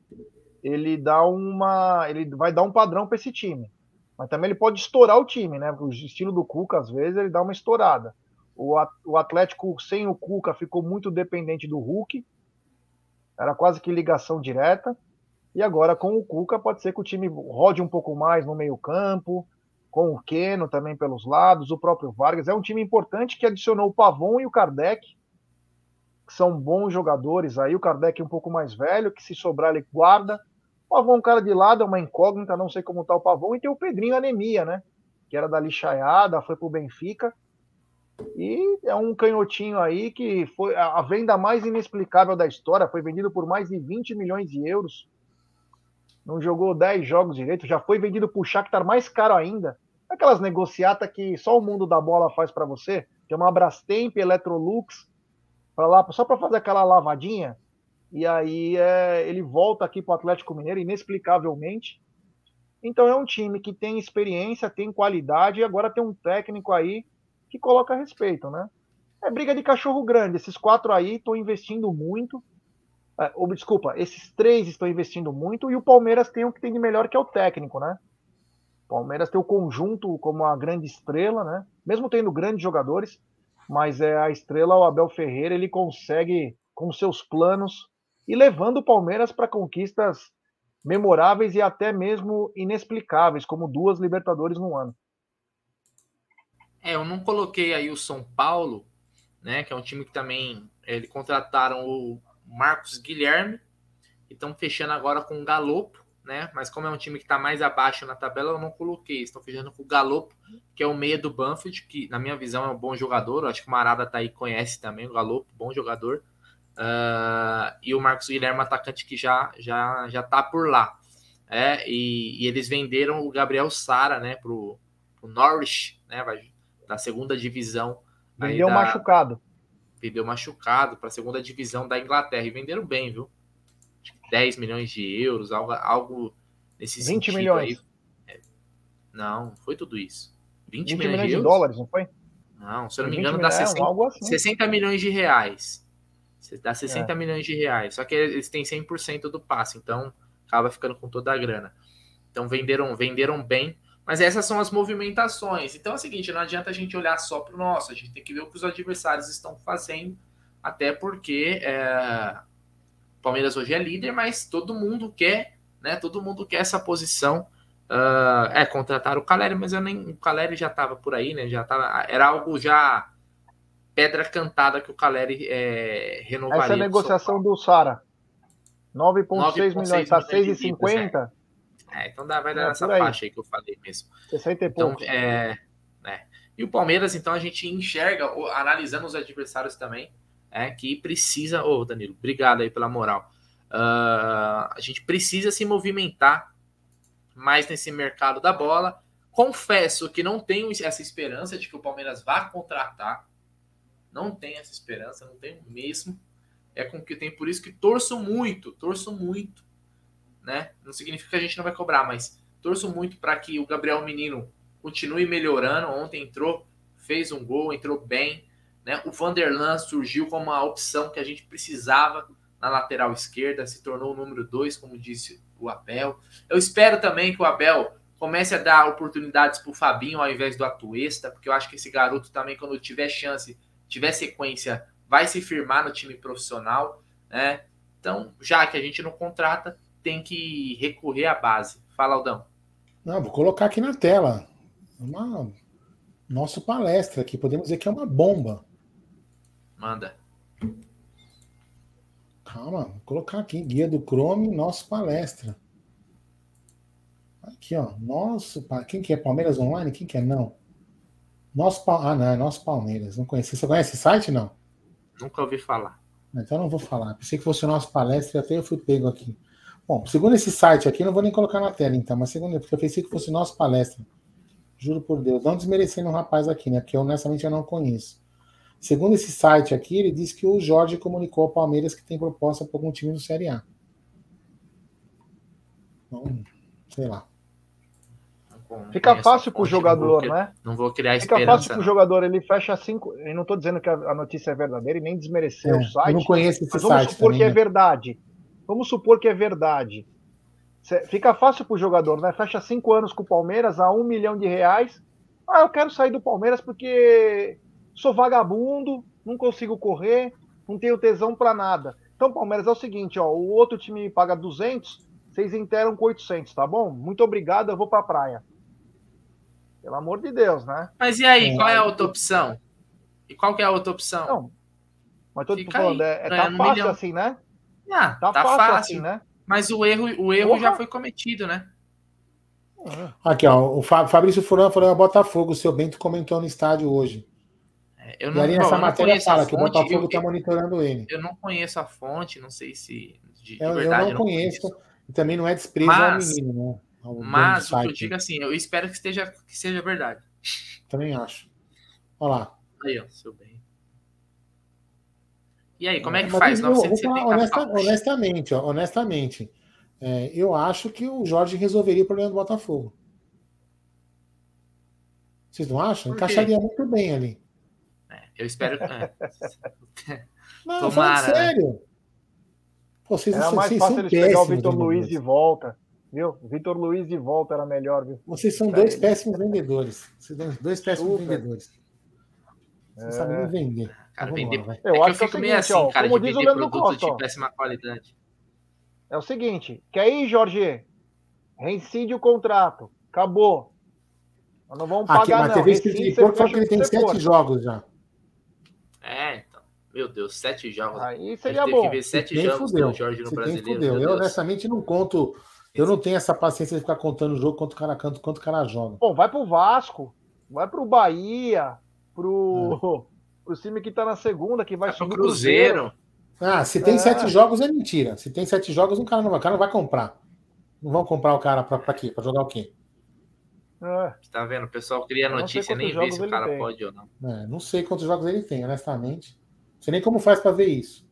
ele dá uma, ele vai dar um padrão para esse time. Mas também ele pode estourar o time, né? O estilo do Cuca, às vezes, ele dá uma estourada. O Atlético sem o Cuca ficou muito dependente do Hulk. Era quase que ligação direta. E agora com o Cuca pode ser que o time rode um pouco mais no meio-campo, com o Keno também pelos lados, o próprio Vargas. É um time importante que adicionou o Pavon e o Kardec, que são bons jogadores aí. O Kardec é um pouco mais velho, que se sobrar ele guarda. Pavão, cara de lado, é uma incógnita, não sei como tá o Pavão. E tem o Pedrinho Anemia, né? Que era da lixaiada, foi pro Benfica. E é um canhotinho aí que foi a venda mais inexplicável da história. Foi vendido por mais de 20 milhões de euros. Não jogou 10 jogos direito. Já foi vendido pro Shakhtar mais caro ainda. Aquelas negociatas que só o mundo da bola faz para você. Tem uma Brastemp, Electrolux, para lá, só para fazer aquela lavadinha e aí é, ele volta aqui para o Atlético Mineiro inexplicavelmente. Então é um time que tem experiência, tem qualidade e agora tem um técnico aí que coloca respeito, né? É briga de cachorro grande. Esses quatro aí estão investindo muito. É, ou, desculpa, esses três estão investindo muito e o Palmeiras tem o que tem de melhor que é o técnico, né? O Palmeiras tem o conjunto como a grande estrela, né? Mesmo tendo grandes jogadores, mas é a estrela, o Abel Ferreira, ele consegue, com seus planos, e levando o Palmeiras para conquistas memoráveis e até mesmo inexplicáveis, como duas Libertadores no ano. É, eu não coloquei aí o São Paulo, né, que é um time que também ele contrataram o Marcos Guilherme e estão fechando agora com o Galopo, né? Mas como é um time que está mais abaixo na tabela, eu não coloquei. Estão fechando com o Galopo, que é o meia do Banfield, que na minha visão é um bom jogador. Eu acho que o Marada tá aí conhece também o Galopo, bom jogador. Uh, e o Marcos Guilherme, atacante que já já já tá por lá. É, e, e eles venderam o Gabriel Sara, né, pro, pro Norwich, né, da segunda divisão. Vendeu da, machucado. Vendeu machucado para a segunda divisão da Inglaterra e venderam bem, viu? 10 milhões de euros, algo, algo nesse 20 sentido milhões. aí. É, não, foi tudo isso. 20, 20 milhões, milhões de, de dólares, não foi? Não, se eu não me engano, dá 60, assim. 60 milhões de reais. Você dá 60 é. milhões de reais. Só que eles têm 100% do passe, então acaba ficando com toda a grana. Então venderam, venderam bem. Mas essas são as movimentações. Então é o seguinte, não adianta a gente olhar só para o nosso, a gente tem que ver o que os adversários estão fazendo, até porque é, o Palmeiras hoje é líder, mas todo mundo quer, né? Todo mundo quer essa posição. Uh, é, contratar o Caleri, mas eu nem, o Caleri já estava por aí, né? Já tava, era algo já pedra cantada que o Caleri é, renovaria. Essa é a negociação do Sara. 9,6 milhões, tá 6,50. É. é, então dá, vai dar é, nessa faixa aí que eu falei mesmo. 60 e então, pouco. É, é. E o Palmeiras, então, a gente enxerga, analisando os adversários também, é, que precisa. Ô, oh, Danilo, obrigado aí pela moral. Uh, a gente precisa se movimentar mais nesse mercado da bola. Confesso que não tenho essa esperança de que o Palmeiras vá contratar. Não tenho essa esperança, não tenho mesmo. É com que tem por isso que torço muito, torço muito, né? Não significa que a gente não vai cobrar, mas torço muito para que o Gabriel Menino continue melhorando. Ontem entrou, fez um gol, entrou bem, né? O Vanderlan surgiu como uma opção que a gente precisava na lateral esquerda, se tornou o número dois, como disse o Abel. Eu espero também que o Abel comece a dar oportunidades para o Fabinho ao invés do Atuesta, porque eu acho que esse garoto também, quando tiver chance, tiver sequência, vai se firmar no time profissional, né? Então, já que a gente não contrata, tem que recorrer à base. Fala, Aldão. Não, vou colocar aqui na tela. Uma nosso palestra aqui, podemos dizer que é uma bomba. Manda. Calma, vou colocar aqui, guia do Chrome, nosso palestra. Aqui, ó, nosso, quem que é Palmeiras Online? Quem que é não? Nosso, ah, não, é nosso Palmeiras, não conheci. Você conhece esse site, não? Nunca ouvi falar. Então não vou falar. Pensei que fosse o nosso palestra e até eu fui pego aqui. Bom, segundo esse site aqui, não vou nem colocar na tela, então, mas segundo, porque eu pensei que fosse o nosso palestra. Juro por Deus. Não desmerecendo o rapaz aqui, né? Que honestamente eu não conheço. Segundo esse site aqui, ele diz que o Jorge comunicou ao Palmeiras que tem proposta para algum time do Série A. Então, sei lá. Fica fácil para o jogador, não né? Não vou criar Fica esperança. fácil para o jogador, ele fecha cinco. Eu não estou dizendo que a notícia é verdadeira e nem desmerecer é, o site. Eu não conheço esse mas vamos site. supor também, que é né? verdade. Vamos supor que é verdade. Fica fácil para o jogador, né? Fecha cinco anos com o Palmeiras a um milhão de reais. Ah, eu quero sair do Palmeiras porque sou vagabundo, não consigo correr, não tenho tesão para nada. Então, Palmeiras é o seguinte, ó, o outro time paga 200, vocês interam com 800, tá bom? Muito obrigado, eu vou para a praia. Pelo amor de Deus, né? Mas e aí, qual é a outra opção? E qual que é a outra opção? Não, mas tô Fica falando, aí, é, é tá fácil milhão. assim, né? Ah, tá, tá fácil, fácil, assim, né? Mas o erro, o erro já foi cometido, né? Aqui, ó, o Fabrício Furlan falou é Botafogo, o seu Bento comentou no estádio hoje. É, eu não, e ali nessa matéria fala que o Botafogo está monitorando ele. Eu não conheço a fonte, não sei se. De, de eu, verdade, eu não, conheço, conheço. E também não é desprezo mas, ao menino, né? Mas o que eu digo assim, eu espero que, esteja, que seja verdade. Também acho. Olha lá. Aí, ó, seu bem. E aí, como é que mas faz? Eu, 970 honesta, honestamente, ó, honestamente, é, eu acho que o Jorge resolveria o problema do Botafogo. Vocês não acham? Encaixaria muito bem ali. É, eu espero. É. [laughs] não, Tomara, né? sério. Pô, vocês, era mais vocês fácil eles pegar o Vitor Luiz de volta. Viu? Vitor Luiz de volta era melhor, viu? Vocês são dois péssimos vendedores. Vocês são dois péssimos Super. vendedores. Vocês é... sabem nem vender. Cara, então, vender... Lá, eu, é acho que eu fico meio assim, ó, cara, de vender produto Costa, de péssima qualidade. É o seguinte, quer ir, Jorge? Reincide o contrato. Acabou. Nós não vamos pagar, Aqui, mas não. De Porto falou que ele tem sete jogos já. É, então. Meu Deus, sete jogos. Aí seria bom. que ver sete jogos fudeu. do Jorge no Se brasileiro. Eu honestamente não conto. Eu não tenho essa paciência de ficar contando o jogo quanto o cara canta, quanto o cara joga. Bom, vai pro Vasco, vai pro Bahia, pro, é. [laughs] pro time que tá na segunda, que vai subir pro Cruzeiro. Ah, se tem é. sete jogos é mentira. Se tem sete jogos, o cara não vai, o cara não vai comprar. Não vão comprar o cara pra, pra quê? Pra jogar o quê? É. Tá vendo? O pessoal cria notícia nem vê se o cara pode ou não. É, não sei quantos jogos ele tem, honestamente. Não sei nem como faz para ver isso.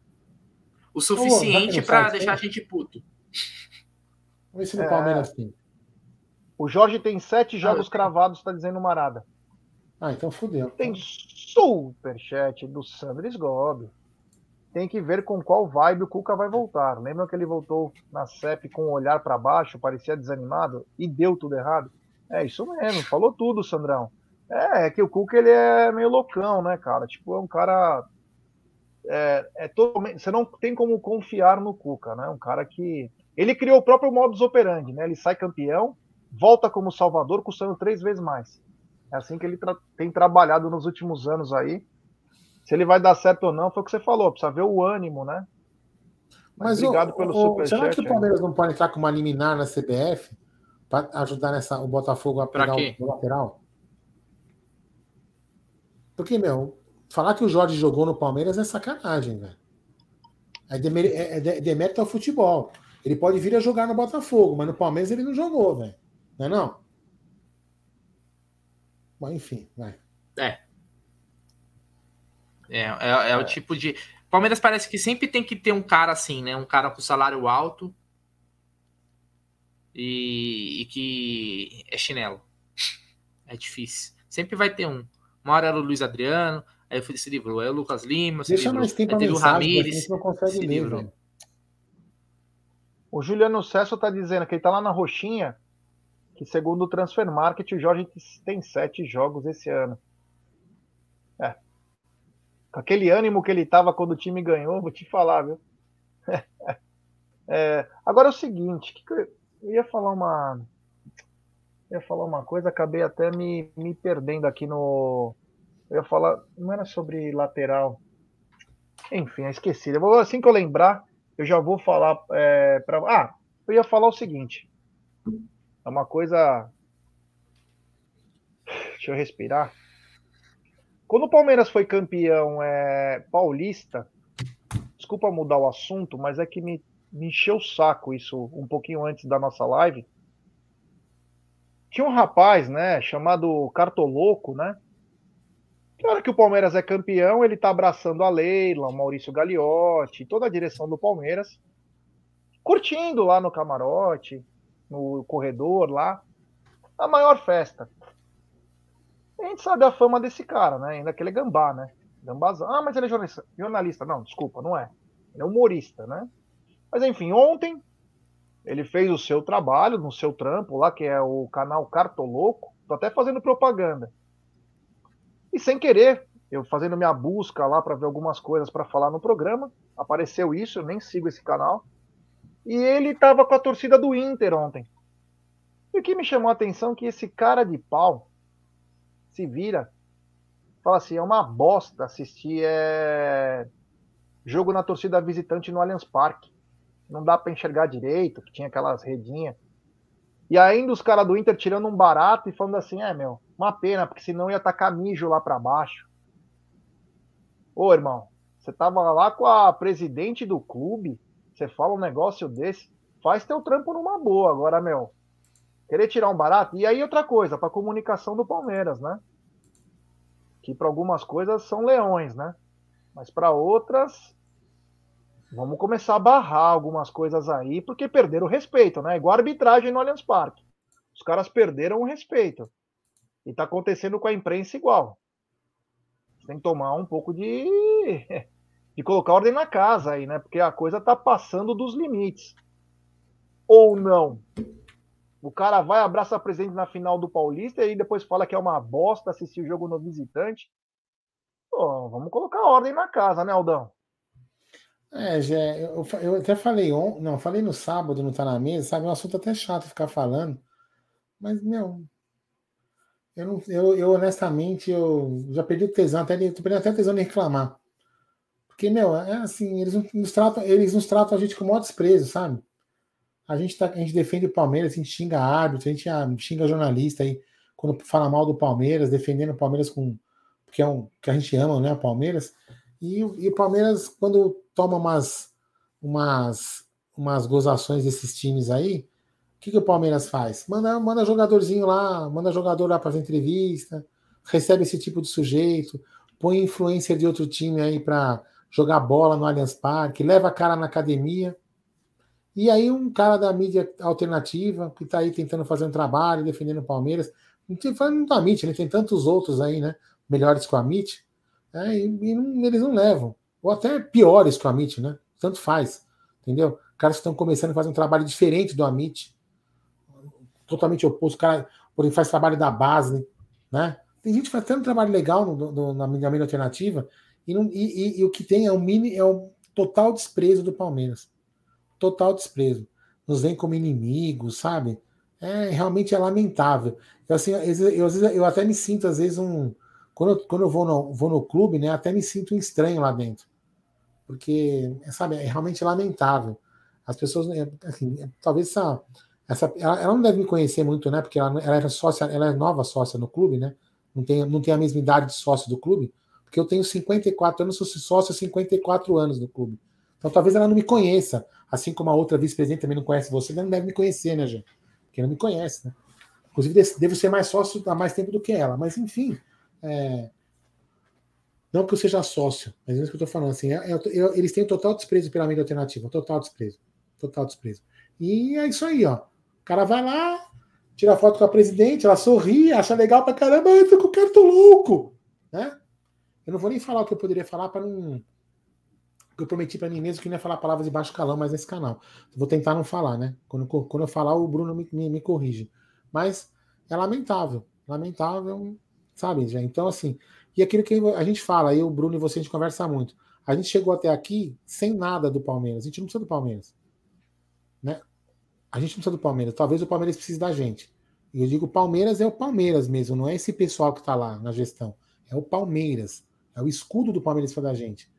O suficiente para deixar a gente puto. Vamos ver se no é... Palmeiras tem. O Jorge tem sete jogos ah, cravados, tá dizendo Marada. Ah, então fudeu. Tem superchat do Sandro Sgob. Tem que ver com qual vibe o Cuca vai voltar. Lembra que ele voltou na CEP com o olhar para baixo, parecia desanimado e deu tudo errado? É isso mesmo, falou tudo, Sandrão. É, é que o Cuca ele é meio loucão, né, cara? Tipo, é um cara. É, é totalmente, você não tem como confiar no Cuca, né? Um cara que. Ele criou o próprio modus operandi, né? Ele sai campeão, volta como Salvador, custando três vezes mais. É assim que ele tra tem trabalhado nos últimos anos aí. Se ele vai dar certo ou não, foi o que você falou, precisa ver o ânimo, né? Mas, Mas obrigado o, pelo o, superchat. Será que o Palmeiras não pode entrar com uma liminar na CBF para ajudar nessa, o Botafogo a pegar o, o lateral? Porque, meu, falar que o Jorge jogou no Palmeiras é sacanagem, velho. É, é, é demérito ao futebol. Ele pode vir a jogar no Botafogo, mas no Palmeiras ele não jogou, velho. Não é não? Mas enfim, vai. É. É, é, é, o tipo de. Palmeiras parece que sempre tem que ter um cara assim, né? Um cara com salário alto e, e que é chinelo. É difícil. Sempre vai ter um. Uma hora era o Luiz Adriano, aí se livrou. Aí o Lucas Lima, se Deixa livrou. mais tempo aí teve o Ramires, não consegue se ler, livrou. O Juliano Cesso tá dizendo que ele tá lá na roxinha, que segundo o Transfer Market, o Jorge tem sete jogos esse ano. É. Com aquele ânimo que ele tava quando o time ganhou, vou te falar, viu? [laughs] É, agora é o seguinte, que eu, eu ia falar uma. Eu ia falar uma coisa, acabei até me, me perdendo aqui no. Eu ia falar. Não era sobre lateral. Enfim, esqueci. Eu vou, assim que eu lembrar, eu já vou falar é, para. Ah, eu ia falar o seguinte. É uma coisa. Deixa eu respirar. Quando o Palmeiras foi campeão é, paulista, desculpa mudar o assunto, mas é que me, me encheu o saco isso um pouquinho antes da nossa live. Tinha um rapaz, né, chamado Cartoloco, né? Na hora que o Palmeiras é campeão, ele tá abraçando a Leila, o Maurício Gagliotti, toda a direção do Palmeiras, curtindo lá no camarote, no corredor lá, a maior festa. a gente sabe a fama desse cara, né? Ainda que ele é gambá, né? Gambazão. Ah, mas ele é jornalista. Jornalista, não, desculpa, não é. Ele é humorista, né? Mas enfim, ontem ele fez o seu trabalho no seu trampo lá, que é o canal Cartoloco. Tô até fazendo propaganda. E sem querer, eu fazendo minha busca lá para ver algumas coisas para falar no programa, apareceu isso, eu nem sigo esse canal. E ele estava com a torcida do Inter ontem. E o que me chamou a atenção é que esse cara de pau se vira, fala assim, é uma bosta assistir é... jogo na torcida visitante no Allianz Parque. Não dá para enxergar direito, que tinha aquelas redinhas. E ainda os caras do Inter tirando um barato e falando assim, é, meu, uma pena, porque senão ia tacar mijo lá para baixo. Ô, irmão, você tava lá com a presidente do clube, você fala um negócio desse, faz teu trampo numa boa. Agora, meu, querer tirar um barato. E aí outra coisa, para comunicação do Palmeiras, né? Que para algumas coisas são leões, né? Mas para outras vamos começar a barrar algumas coisas aí, porque perderam o respeito, né? Igual a arbitragem no Allianz Parque. Os caras perderam o respeito. E tá acontecendo com a imprensa igual. Você tem que tomar um pouco de. [laughs] de colocar ordem na casa aí, né? Porque a coisa tá passando dos limites. Ou não. O cara vai, abraça presidente na final do Paulista e depois fala que é uma bosta assistir o jogo no visitante. Pô, vamos colocar ordem na casa, né, Aldão? É, Gé, eu, eu até falei on, não, falei no sábado, não tá na mesa, sabe? É um assunto até chato ficar falando. Mas, meu, eu, não, eu, eu honestamente, eu já perdi o tesão, até, tô perdendo até tesão de reclamar. Porque, meu, é assim, eles nos tratam, eles nos tratam a gente com o maior desprezo, sabe? A gente, tá, a gente defende o Palmeiras, a gente xinga árbitro, a gente ah, xinga jornalista aí, quando fala mal do Palmeiras, defendendo o Palmeiras com. Porque é um que a gente ama, né? O Palmeiras. E, e o Palmeiras, quando toma umas, umas, umas gozações desses times aí, o que, que o Palmeiras faz? Manda, manda jogadorzinho lá, manda jogador lá para entrevista, recebe esse tipo de sujeito, põe influência de outro time aí para jogar bola no Allianz Parque, leva a cara na academia. E aí um cara da mídia alternativa, que está aí tentando fazer um trabalho, defendendo o Palmeiras, não tem falando da MIT, né? tem tantos outros aí, né? Melhores que a MIT, né? e, e não, eles não levam ou até piores que o Amit, né? Tanto faz, entendeu? Caras que estão começando a fazer um trabalho diferente do Amit, totalmente oposto. O cara por faz trabalho da base, né? Tem gente que faz tanto trabalho legal no, no, na, mídia alternativa e, não, e, e, e, o que tem é um mini, é um total desprezo do Palmeiras, total desprezo. Nos vem como inimigos, sabe? É realmente é lamentável. Eu, assim, eu, eu, eu até me sinto às vezes um quando, eu, quando eu vou no, vou no clube, né, até me sinto estranho lá dentro. Porque, sabe, é realmente lamentável. As pessoas, né, assim, talvez essa, essa ela, ela, não deve me conhecer muito, né? Porque ela, ela era sócia, ela é nova sócia no clube, né? Não tem, não tem a mesma idade de sócio do clube, porque eu tenho 54 anos, sou sócio há 54 anos no clube. Então talvez ela não me conheça, assim como a outra vice-presidente também não conhece você, ela não deve me conhecer, né, gente? Porque não me conhece, né? Inclusive, devo ser mais sócio há mais tempo do que ela, mas enfim. É... Não que eu seja sócio, mas é isso que eu estou falando. Assim, é, é, eles têm total desprezo pela mídia alternativa, total desprezo. Total desprezo. E é isso aí, ó. O cara vai lá, tira foto com a presidente, ela sorri, acha legal pra caramba, tô com o tô louco. Né? Eu não vou nem falar o que eu poderia falar para não. eu prometi para mim mesmo que não ia falar palavras de baixo calão mais nesse canal. Vou tentar não falar, né? Quando, quando eu falar, o Bruno me, me, me corrige. Mas é lamentável. Lamentável, sabe, já. Então, assim. E aquilo que a gente fala, eu, o Bruno e você, a gente conversa muito. A gente chegou até aqui sem nada do Palmeiras. A gente não precisa do Palmeiras. Né? A gente não precisa do Palmeiras. Talvez o Palmeiras precise da gente. E eu digo Palmeiras é o Palmeiras mesmo, não é esse pessoal que está lá na gestão. É o Palmeiras. É o escudo do Palmeiras que precisa da gente.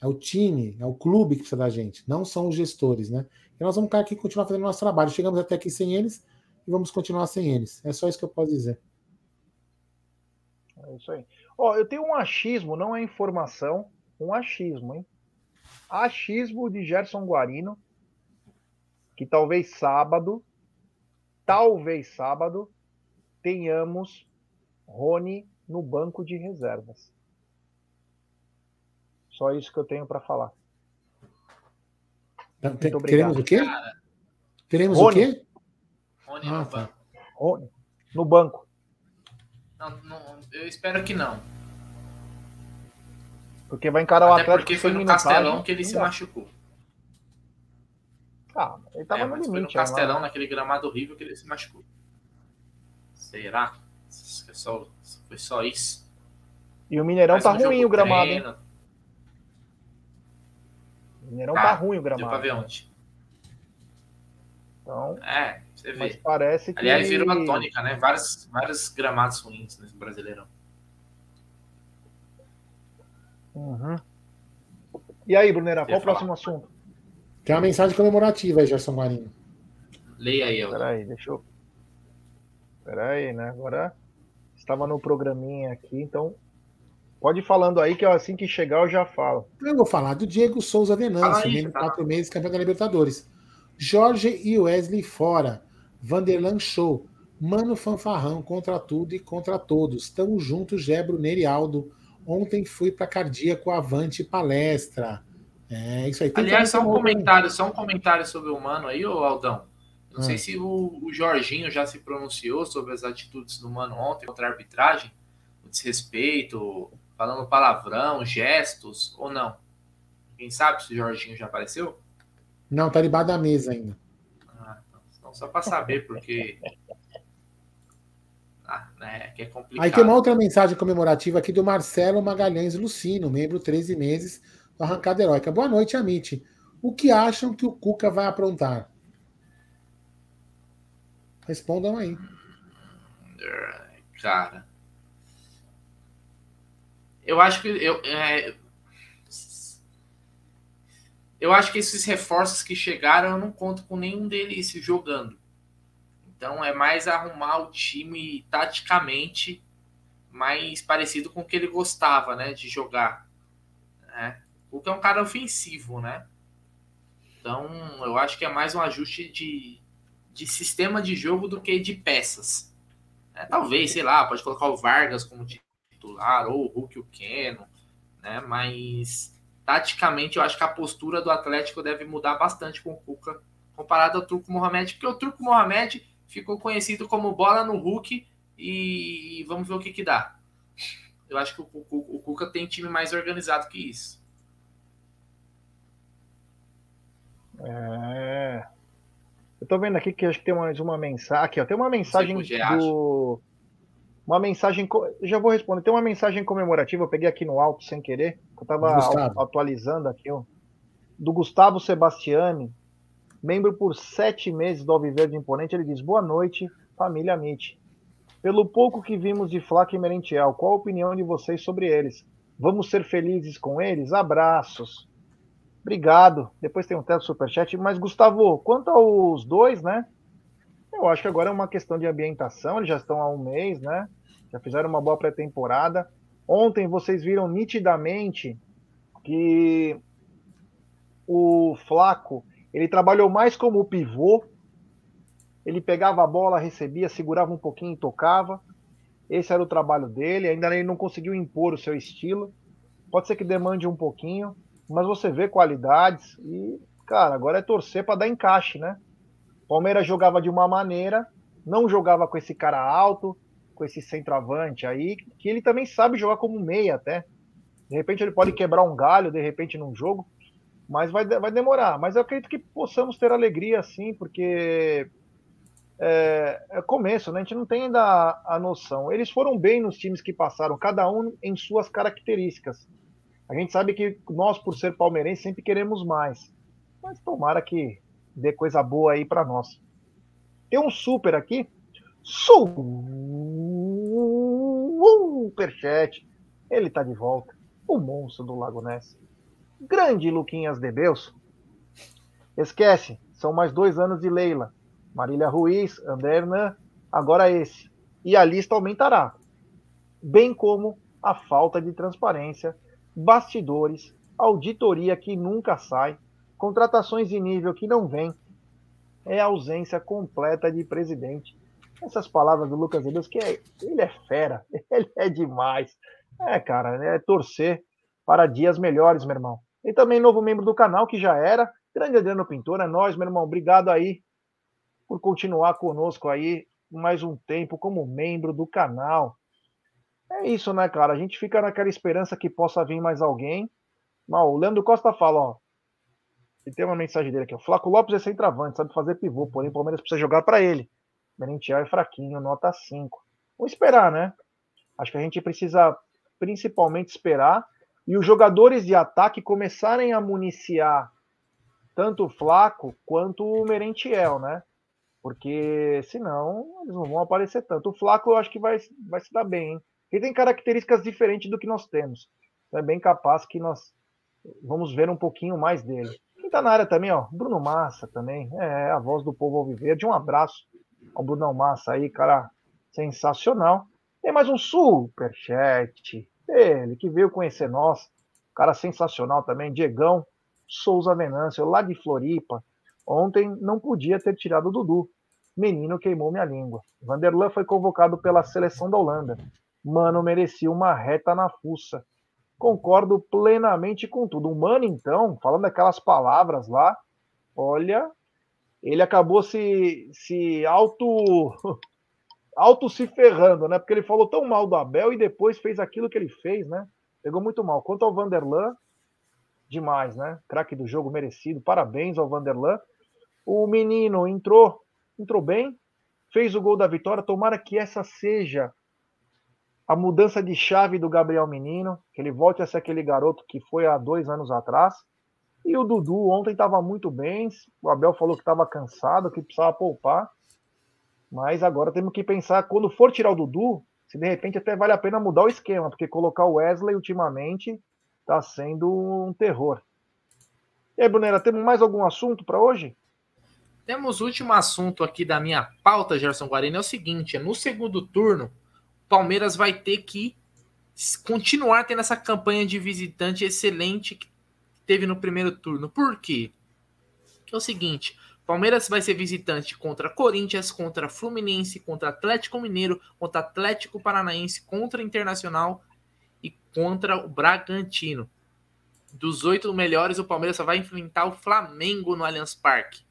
É o time, é o clube que precisa da gente. Não são os gestores, né? E nós vamos ficar aqui continuar fazendo nosso trabalho. Chegamos até aqui sem eles e vamos continuar sem eles. É só isso que eu posso dizer. É isso aí. Ó, eu tenho um achismo, não é informação, um achismo, hein? Achismo de Gerson Guarino, que talvez sábado, talvez sábado, tenhamos Rony no banco de reservas. Só isso que eu tenho para falar. Muito obrigado. Teremos o quê? Teremos Rony. o quê? Rony ah, no tá. banco. Rony no banco. Não, não, eu espero que não. Porque vai encarar Até o Atlético. Porque foi no Castelão que ele se machucou. Ah, ele tava é, no limite. Foi no né, Castelão, né? naquele gramado horrível, que ele se machucou. Será? Foi só, foi só isso. E o Mineirão Mas tá ruim o gramado, treino. hein? O Mineirão tá, tá ruim o gramado. Deu pra ver ontem. Então, é, você vê. Mas parece que... Aliás, virou uma tônica, né? Vários, vários gramados ruins nesse Brasileirão. Uhum. E aí, Brunera, qual o próximo assunto? Tem uma mensagem comemorativa aí, Gerson Marinho. Leia aí, Elton. Peraí, deixa eu. Peraí, né? Agora estava no programinha aqui, então pode ir falando aí que assim que chegar eu já falo. Eu vou falar do Diego Souza Venâncio, membro de quatro meses campeão da Libertadores. Jorge e Wesley fora. Vanderlan Show. Mano Fanfarrão contra tudo e contra todos. Tamo junto, Gebro Nerialdo. Ontem fui para Cardíaco Avante Palestra. É isso aí. Tem Aliás, só um comentário, só um comentário sobre o Mano aí, ô Aldão. Não ah. sei se o, o, Jorginho já se pronunciou sobre as atitudes do Mano ontem contra a arbitragem, o desrespeito, falando palavrão, gestos, ou não. Quem sabe se o Jorginho já apareceu? Não, tá debaixo da mesa ainda. Ah, então, só para saber, porque. Ah, né, que é complicado. Aí tem uma outra mensagem comemorativa aqui do Marcelo Magalhães Lucino, membro 13 meses Arrancada Heróica. Boa noite, Amit. O que acham que o Cuca vai aprontar? Respondam aí. Cara. Eu acho que. Eu, é, eu acho que esses reforços que chegaram, eu não conto com nenhum deles jogando. Então é mais arrumar o time taticamente mais parecido com o que ele gostava, né, de jogar. Né? O que é um cara ofensivo, né? Então eu acho que é mais um ajuste de, de sistema de jogo do que de peças. É, talvez, sei lá, pode colocar o Vargas como titular ou o Hulk o Keno, né? Mas taticamente, eu acho que a postura do Atlético deve mudar bastante com o Cuca comparado ao Turco Mohamed, porque o Turco Mohamed ficou conhecido como bola no Hulk e vamos ver o que que dá. Eu acho que o, o, o Cuca tem time mais organizado que isso. É. Eu tô vendo aqui que acho que tem mais uma mensagem. Aqui, ó, tem uma mensagem do. Uma mensagem. Já vou responder. Tem uma mensagem comemorativa, eu peguei aqui no alto sem querer. Eu estava atualizando aqui, ó. Do Gustavo Sebastiani, membro por sete meses do Alviverde Imponente. Ele diz: Boa noite, família Amit. Pelo pouco que vimos de Flaco e Merentiel, qual a opinião de vocês sobre eles? Vamos ser felizes com eles? Abraços. Obrigado. Depois tem um teto superchat. Mas, Gustavo, quanto aos dois, né? Eu acho que agora é uma questão de ambientação. Eles já estão há um mês, né? Já fizeram uma boa pré-temporada. Ontem vocês viram nitidamente que o Flaco ele trabalhou mais como pivô. Ele pegava a bola, recebia, segurava um pouquinho e tocava. Esse era o trabalho dele. Ainda ele não conseguiu impor o seu estilo. Pode ser que demande um pouquinho, mas você vê qualidades e, cara, agora é torcer para dar encaixe, né? Palmeiras jogava de uma maneira, não jogava com esse cara alto, com esse centroavante aí, que ele também sabe jogar como meia até. De repente ele pode quebrar um galho, de repente num jogo, mas vai, vai demorar. Mas eu acredito que possamos ter alegria assim, porque é, é, começo, né? A gente não tem ainda a, a, noção. Eles foram bem nos times que passaram, cada um em suas características. A gente sabe que nós, por ser palmeirense, sempre queremos mais. Mas tomara que dê coisa boa aí para nós. Tem um super aqui. Superchat. Ele tá de volta. O monstro do Lago Ness. Grande Luquinhas de Beus. Esquece, são mais dois anos de Leila. Marília Ruiz, André Hernan, agora esse. E a lista aumentará. Bem como a falta de transparência, bastidores, auditoria que nunca sai, contratações de nível que não vem, é a ausência completa de presidente. Essas palavras do Lucas Deus que é, ele é fera, [laughs] ele é demais. É, cara, é torcer para dias melhores, meu irmão. E também novo membro do canal, que já era. Grande Adriano Pintor, é nós, meu irmão. Obrigado aí por continuar conosco aí mais um tempo como membro do canal. É isso, né, cara? A gente fica naquela esperança que possa vir mais alguém. Mas o Leandro Costa fala, ó. E tem uma mensagem dele aqui. O Flaco Lopes é centroavante, sabe fazer pivô, porém o Palmeiras precisa jogar para ele. Merentiel é fraquinho, nota 5. Vamos esperar, né? Acho que a gente precisa principalmente esperar e os jogadores de ataque começarem a municiar tanto o Flaco quanto o Merentiel, né? Porque senão eles não vão aparecer tanto. O Flaco eu acho que vai, vai se dar bem, hein? Ele tem características diferentes do que nós temos. Então é bem capaz que nós vamos ver um pouquinho mais dele. Quem tá na área também, ó, Bruno Massa também. É, a voz do povo alviverde. Um abraço ao Bruno Massa aí, cara sensacional. Tem mais um superchat ele que veio conhecer nós, cara sensacional também, Diegão Souza Venâncio, lá de Floripa. Ontem não podia ter tirado o Dudu. Menino queimou minha língua. Vanderlan foi convocado pela seleção da Holanda. Mano merecia uma reta na fuça. Concordo plenamente com tudo. O Mano, então, falando aquelas palavras lá, olha, ele acabou se, se auto [laughs] auto se ferrando, né? Porque ele falou tão mal do Abel e depois fez aquilo que ele fez, né? Pegou muito mal. Quanto ao Vanderlan, demais, né? Craque do jogo merecido. Parabéns ao Vanderlan. O menino entrou, entrou bem, fez o gol da vitória. Tomara que essa seja a mudança de chave do Gabriel Menino, que ele volte a ser aquele garoto que foi há dois anos atrás. E o Dudu ontem estava muito bem. O Abel falou que estava cansado, que precisava poupar. Mas agora temos que pensar, quando for tirar o Dudu, se de repente até vale a pena mudar o esquema, porque colocar o Wesley ultimamente está sendo um terror. E aí, Brunera, temos mais algum assunto para hoje? Temos o último assunto aqui da minha pauta, Gerson Guarani, é o seguinte: no segundo turno, Palmeiras vai ter que continuar tendo essa campanha de visitante excelente que teve no primeiro turno. Por quê? É o seguinte: Palmeiras vai ser visitante contra Corinthians, contra Fluminense, contra Atlético Mineiro, contra Atlético Paranaense, contra Internacional e contra o Bragantino. Dos oito melhores, o Palmeiras só vai enfrentar o Flamengo no Allianz Parque.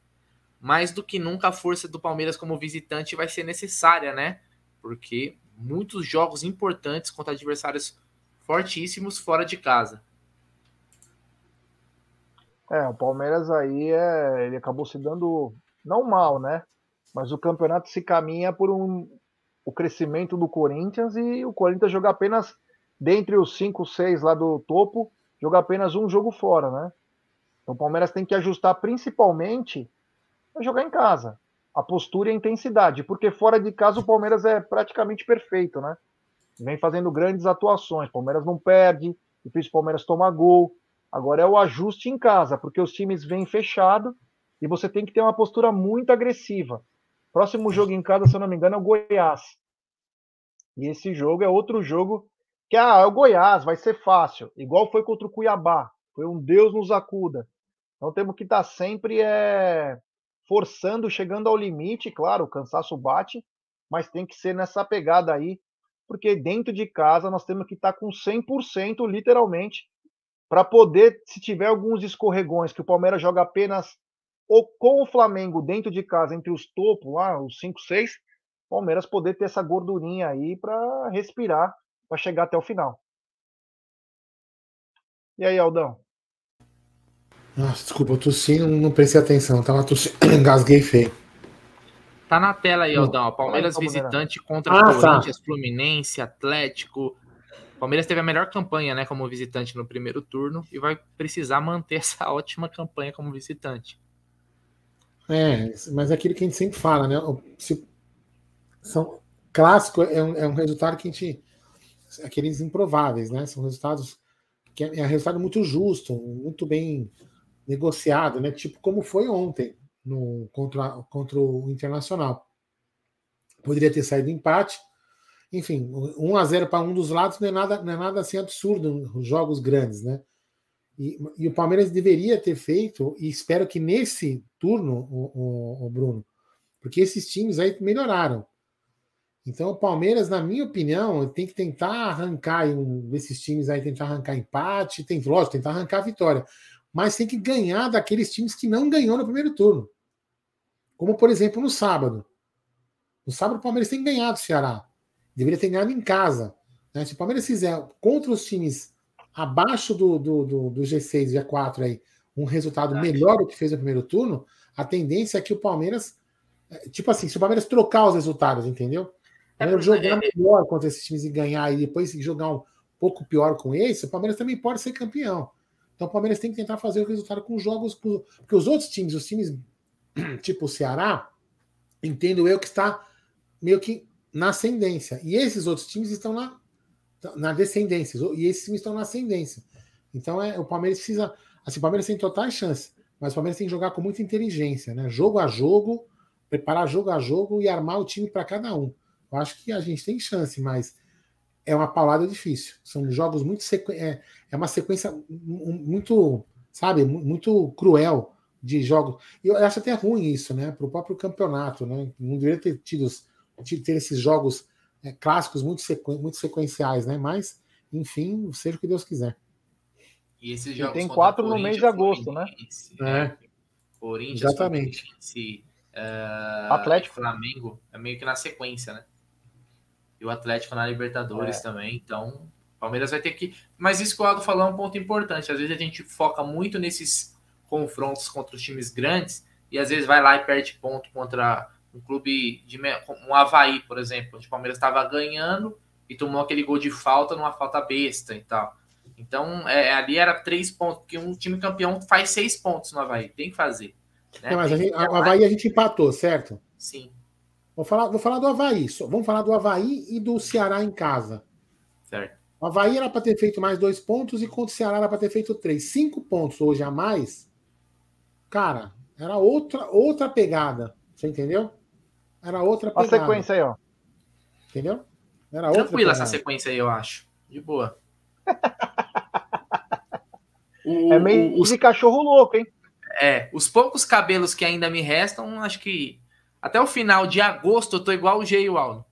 Mais do que nunca, a força do Palmeiras como visitante vai ser necessária, né? Porque muitos jogos importantes contra adversários fortíssimos fora de casa. É, o Palmeiras aí é, ele acabou se dando não mal, né? Mas o campeonato se caminha por um o crescimento do Corinthians e o Corinthians joga apenas dentre os cinco, seis lá do topo, joga apenas um jogo fora, né? Então o Palmeiras tem que ajustar principalmente a jogar em casa. A postura e a intensidade, porque fora de casa o Palmeiras é praticamente perfeito, né? Vem fazendo grandes atuações. O Palmeiras não perde, difícil o Palmeiras tomar gol. Agora é o ajuste em casa, porque os times vêm fechado e você tem que ter uma postura muito agressiva. Próximo jogo em casa, se eu não me engano, é o Goiás. E esse jogo é outro jogo que ah, é o Goiás, vai ser fácil, igual foi contra o Cuiabá. Foi um Deus nos acuda. Então temos que estar sempre é, forçando, chegando ao limite, claro, o cansaço bate, mas tem que ser nessa pegada aí, porque dentro de casa nós temos que estar com 100% literalmente para poder, se tiver alguns escorregões que o Palmeiras joga apenas ou com o Flamengo dentro de casa, entre os topos lá, os 5, 6, Palmeiras poder ter essa gordurinha aí para respirar, para chegar até o final. E aí, Aldão? Nossa, desculpa, eu tossi, não, não prestei atenção, tava tossindo, [coughs] engasguei feio. Tá na tela aí, Aldão. Palmeiras visitante contra ah, tá. Corinthians, tá. Fluminense, Atlético. Palmeiras teve a melhor campanha, né, como visitante no primeiro turno e vai precisar manter [laughs] essa ótima campanha como visitante. É, mas é aquilo que a gente sempre fala, né? Se, são clássico é um, é um resultado que a gente aqueles improváveis, né? São resultados que é, é um resultado muito justo, muito bem negociado, né? Tipo como foi ontem no, contra, contra o Internacional. Poderia ter saído empate. Enfim, 1 a 0 para um dos lados não é nada, não é nada assim absurdo nos jogos grandes, né? E, e, o Palmeiras deveria ter feito, e espero que nesse turno, o, o, o Bruno, porque esses times aí melhoraram. Então o Palmeiras, na minha opinião, tem que tentar arrancar um desses times aí, tentar arrancar empate, tem, lógico, tentar arrancar vitória mas tem que ganhar daqueles times que não ganhou no primeiro turno. Como, por exemplo, no sábado. No sábado, o Palmeiras tem que ganhar do Ceará. Deveria ter ganhado em casa. Né? Se o Palmeiras fizer contra os times abaixo do, do, do, do G6, G4 aí, um resultado melhor do que fez no primeiro turno, a tendência é que o Palmeiras. É, tipo assim, se o Palmeiras trocar os resultados, entendeu? É, jogar melhor contra esses times e ganhar, e depois jogar um pouco pior com esse, o Palmeiras também pode ser campeão. Então o Palmeiras tem que tentar fazer o resultado com jogos. Porque os outros times, os times [clears throat] tipo o Ceará, entendo eu que está meio que na ascendência. E esses outros times estão na, na descendência. E esses times estão na ascendência. Então é, o Palmeiras precisa. Assim, o Palmeiras tem total chance. Mas o Palmeiras tem que jogar com muita inteligência, né? Jogo a jogo, preparar jogo a jogo e armar o time para cada um. Eu acho que a gente tem chance, mas é uma paulada difícil. São jogos muito sequ... é, é uma sequência muito, sabe, muito cruel de jogos. E eu acho até ruim isso, né, para o próprio campeonato, né? Não deveria ter tido ter esses jogos é, clássicos muito, sequ... muito sequenciais, né? Mas, enfim, seja o que Deus quiser. E esses jogos e tem quatro no mês de agosto, né? É. Corinthians, Exatamente. uh, Atlético, Flamengo, é meio que na sequência, né? E o Atlético na Libertadores é. também. Então, o Palmeiras vai ter que. Mas isso que o Aldo falou é um ponto importante. Às vezes a gente foca muito nesses confrontos contra os times grandes e às vezes vai lá e perde ponto contra um clube de um Havaí, por exemplo, onde o Palmeiras estava ganhando e tomou aquele gol de falta numa falta besta e tal. Então, é, ali era três pontos, porque um time campeão faz seis pontos no Havaí, tem que fazer. Né? É, mas a gente, a, o Havaí a gente empatou, certo? Sim. Vou falar, vou falar do Havaí. Vamos falar do Havaí e do Ceará em casa. Certo. O Havaí era para ter feito mais dois pontos e contra o Ceará era para ter feito três. Cinco pontos hoje a mais. Cara, era outra, outra pegada. Você entendeu? Era outra pegada. A sequência aí, ó. Entendeu? Era outra Tranquila essa sequência aí, eu acho. De boa. [laughs] o, é meio os... de cachorro louco, hein? É, os poucos cabelos que ainda me restam, acho que até o final de agosto eu tô igual o G e o Aldo.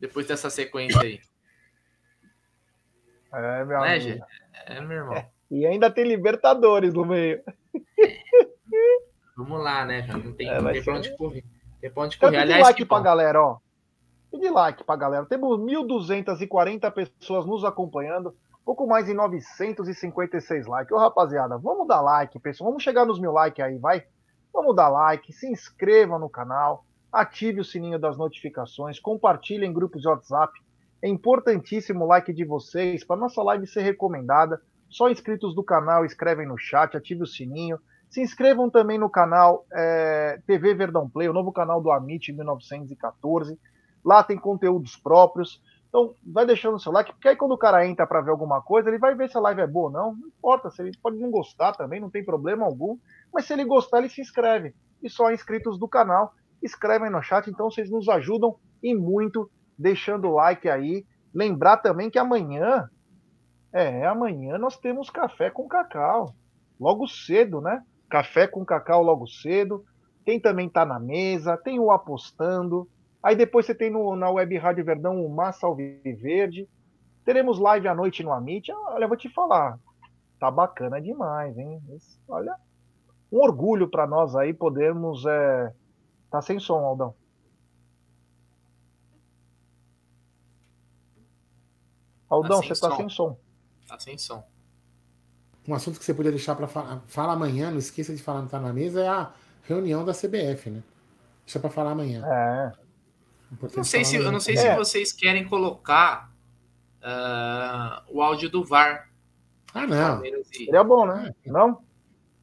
Depois dessa sequência aí. É, meu né, amigo. É, meu irmão. É. E ainda tem Libertadores no meio. Vamos lá, né? Não tem, é, não tem pra onde correr. Tem pra onde correr. Então, Aliás, like pra galera, ó. de like pra galera. Temos 1.240 pessoas nos acompanhando. Pouco mais de 956 likes. Ô, rapaziada, vamos dar like, pessoal. Vamos chegar nos mil likes aí, vai. Vamos dar like, se inscreva no canal, ative o sininho das notificações, compartilhe em grupos de WhatsApp. É importantíssimo o like de vocês para nossa live ser recomendada. Só inscritos do canal escrevem no chat, ative o sininho. Se inscrevam também no canal é, TV Verdão Play, o novo canal do Amit 1914. Lá tem conteúdos próprios. Então, vai deixando o seu like, porque aí quando o cara entra para ver alguma coisa, ele vai ver se a live é boa ou não. Não importa, se ele pode não gostar também, não tem problema algum. Mas se ele gostar, ele se inscreve. E só inscritos do canal, escrevem no chat. Então, vocês nos ajudam e muito, deixando o like aí. Lembrar também que amanhã, é, amanhã nós temos café com cacau. Logo cedo, né? Café com cacau logo cedo. Tem também tá na mesa, tem o apostando. Aí depois você tem no, na Web Rádio Verdão o Massa Alviverde. Teremos live à noite no Amit. Olha, eu vou te falar. Tá bacana demais, hein? Esse, olha, um orgulho para nós aí podermos. É... Tá sem som, Aldão. Aldão, tá você tá sem som. Tá sem som um assunto que você podia deixar para falar, fala amanhã, não esqueça de falar, não tá na mesa, é a reunião da CBF, né? Deixa para falar amanhã. É. Não sei se, eu não sei é. se vocês querem colocar uh, o áudio do VAR. Ah, não. Seria bom, né? É. Não?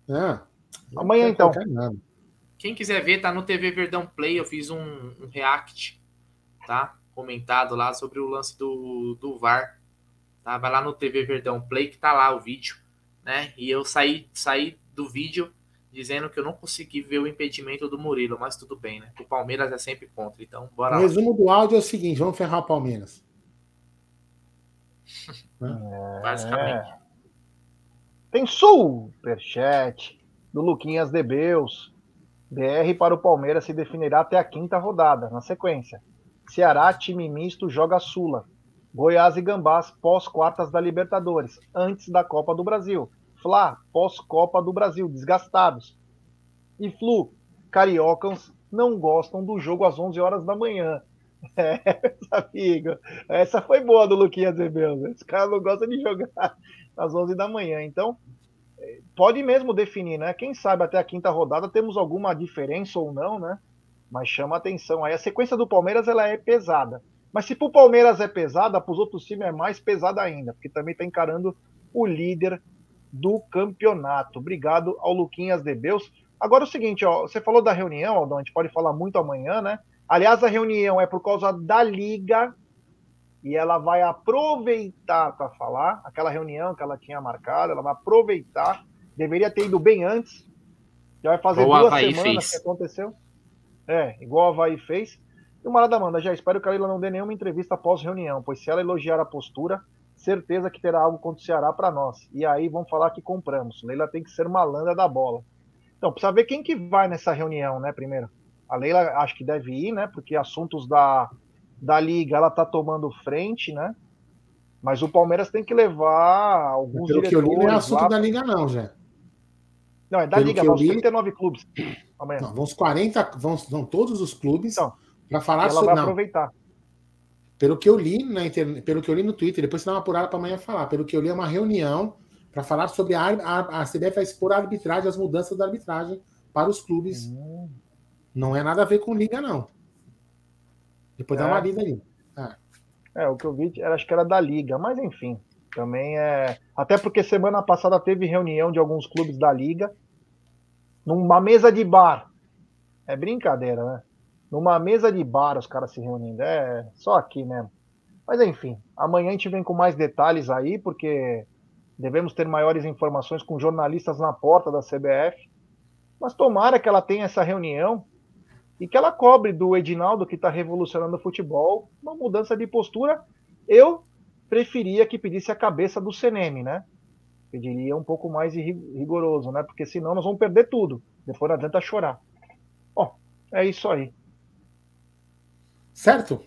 É. Amanhã, então. Quem quiser ver, tá no TV Verdão Play. Eu fiz um, um react, tá? Comentado lá sobre o lance do, do VAR. Tá? Vai lá no TV Verdão Play que tá lá o vídeo né? E eu saí, saí do vídeo dizendo que eu não consegui ver o impedimento do Murilo, mas tudo bem, né? O Palmeiras é sempre contra, então bora O resumo do áudio é o seguinte: vamos ferrar o Palmeiras. [laughs] é... Basicamente. Tem superchat do Luquinhas Debeus. BR para o Palmeiras se definirá até a quinta rodada. Na sequência, Ceará, time misto, joga Sula. Goiás e Gambás pós-quartas da Libertadores, antes da Copa do Brasil. Fla, pós-Copa do Brasil, desgastados. E Flu, cariocas não gostam do jogo às 11 horas da manhã. [laughs] É, amigo, essa foi boa do Luquinhas Zebel. Esse cara não gosta de jogar [laughs] às 11 da manhã. Então, pode mesmo definir, né? Quem sabe até a quinta rodada temos alguma diferença ou não, né? Mas chama atenção. Aí a sequência do Palmeiras ela é pesada. Mas se para o Palmeiras é pesada, para os outros times é mais pesada ainda, porque também está encarando o líder do campeonato. Obrigado ao Luquinhas Debeus. Agora o seguinte, ó, você falou da reunião, Aldão, a gente pode falar muito amanhã, né? Aliás, a reunião é por causa da Liga e ela vai aproveitar para falar aquela reunião que ela tinha marcado, ela vai aproveitar, deveria ter ido bem antes, já vai fazer duas semanas fez. que aconteceu. É, igual a Havaí fez. E o Marada manda, já espero que a Leila não dê nenhuma entrevista após reunião, pois se ela elogiar a postura, certeza que terá algo contra o Ceará para nós. E aí vão falar que compramos. Leila tem que ser malandra da bola. Então, precisa ver quem que vai nessa reunião, né, primeiro. A Leila acho que deve ir, né, porque assuntos da, da Liga ela tá tomando frente, né, mas o Palmeiras tem que levar alguns Pelo diretores... que eu li, não é assunto lá... da Liga não, já. Não, é da Pelo Liga, vão li... 39 clubes. Amanhã. Não, vão os 40, vão, vão todos os clubes. Então, para falar ela sobre. Vai não. aproveitar. Pelo que eu li na internet, pelo que eu li no Twitter, depois você dá uma apurada para amanhã falar. Pelo que eu li, é uma reunião para falar sobre a, a, a CBF vai expor a arbitragem, as mudanças da arbitragem para os clubes. Hum. Não é nada a ver com liga, não. Depois é. dá uma lida ali. É. é, o que eu vi, era, acho que era da liga, mas enfim. Também é. Até porque semana passada teve reunião de alguns clubes da liga. Numa mesa de bar. É brincadeira, né? Numa mesa de bar os caras se reunindo. É só aqui mesmo. Mas enfim, amanhã a gente vem com mais detalhes aí, porque devemos ter maiores informações com jornalistas na porta da CBF. Mas tomara que ela tenha essa reunião e que ela cobre do Edinaldo, que está revolucionando o futebol, uma mudança de postura. Eu preferia que pedisse a cabeça do CNM, né? Pediria um pouco mais rigoroso, né? Porque senão nós vamos perder tudo. Depois não adianta chorar. Bom, é isso aí. Certo?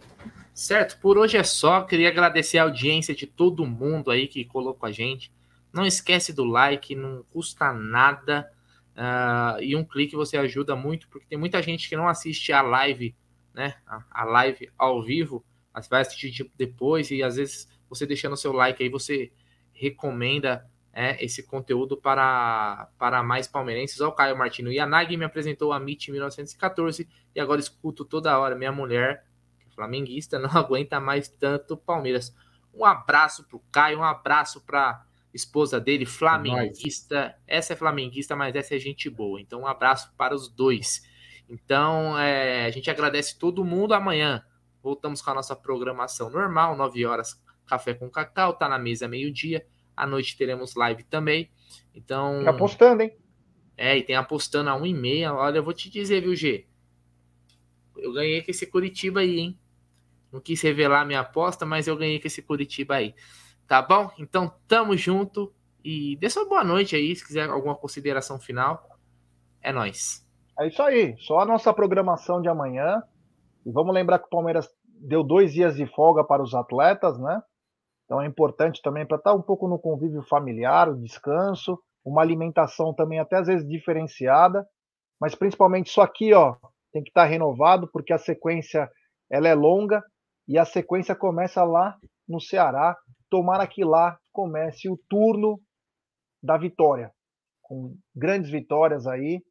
Certo, por hoje é só. Queria agradecer a audiência de todo mundo aí que colocou a gente. Não esquece do like, não custa nada. Uh, e um clique você ajuda muito, porque tem muita gente que não assiste a live, né? A, live ao vivo, mas vai assistir depois, e às vezes você deixando seu like aí, você recomenda é, esse conteúdo para, para mais palmeirenses. Olha o Caio Martino. A Nag me apresentou a MIT em 1914 e agora escuto toda hora minha mulher flamenguista não [laughs] aguenta mais tanto Palmeiras. Um abraço pro Caio, um abraço para esposa dele, flamenguista. Essa é flamenguista, mas essa é gente boa. Então, um abraço para os dois. Então, é, a gente agradece todo mundo. Amanhã voltamos com a nossa programação normal, 9 horas, café com cacau, tá na mesa meio-dia. À noite teremos live também. Então. Tá apostando, hein? É, e tem apostando a 1 e meia. Olha, eu vou te dizer, viu, G? Eu ganhei com esse Curitiba aí, hein? Não quis revelar minha aposta, mas eu ganhei com esse Curitiba aí. Tá bom? Então, tamo junto. E dê sua boa noite aí, se quiser alguma consideração final. É nós. É isso aí. Só a nossa programação de amanhã. E vamos lembrar que o Palmeiras deu dois dias de folga para os atletas, né? Então é importante também para estar um pouco no convívio familiar, o descanso uma alimentação também até às vezes diferenciada, mas principalmente isso aqui, ó, tem que estar tá renovado porque a sequência ela é longa e a sequência começa lá no Ceará. Tomara que lá comece o turno da vitória, com grandes vitórias aí.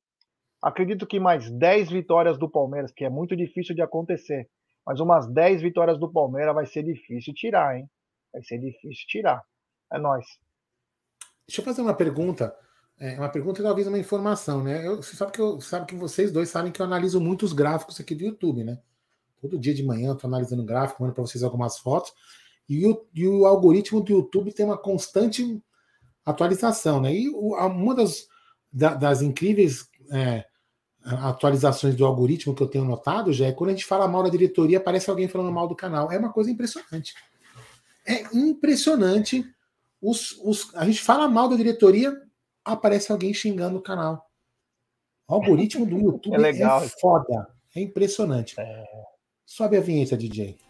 Acredito que mais 10 vitórias do Palmeiras, que é muito difícil de acontecer, mas umas 10 vitórias do Palmeiras vai ser difícil tirar, hein? Vai ser difícil tirar. É nós. Deixa eu fazer uma pergunta. É uma pergunta e talvez uma informação, né? Eu, você sabe que eu sabe que vocês dois sabem que eu analiso muitos gráficos aqui do YouTube, né? Todo dia de manhã eu estou analisando gráfico, mando para vocês algumas fotos. E o, e o, algoritmo do YouTube tem uma constante atualização, né? E o, uma das, da, das incríveis é, atualizações do algoritmo que eu tenho notado já é quando a gente fala mal da diretoria, aparece alguém falando mal do canal. É uma coisa impressionante. É impressionante os, os, a gente fala mal da diretoria, aparece alguém xingando o canal. O algoritmo do [laughs] YouTube é, legal. é foda. É impressionante. É... Sobe a vinheta, DJ.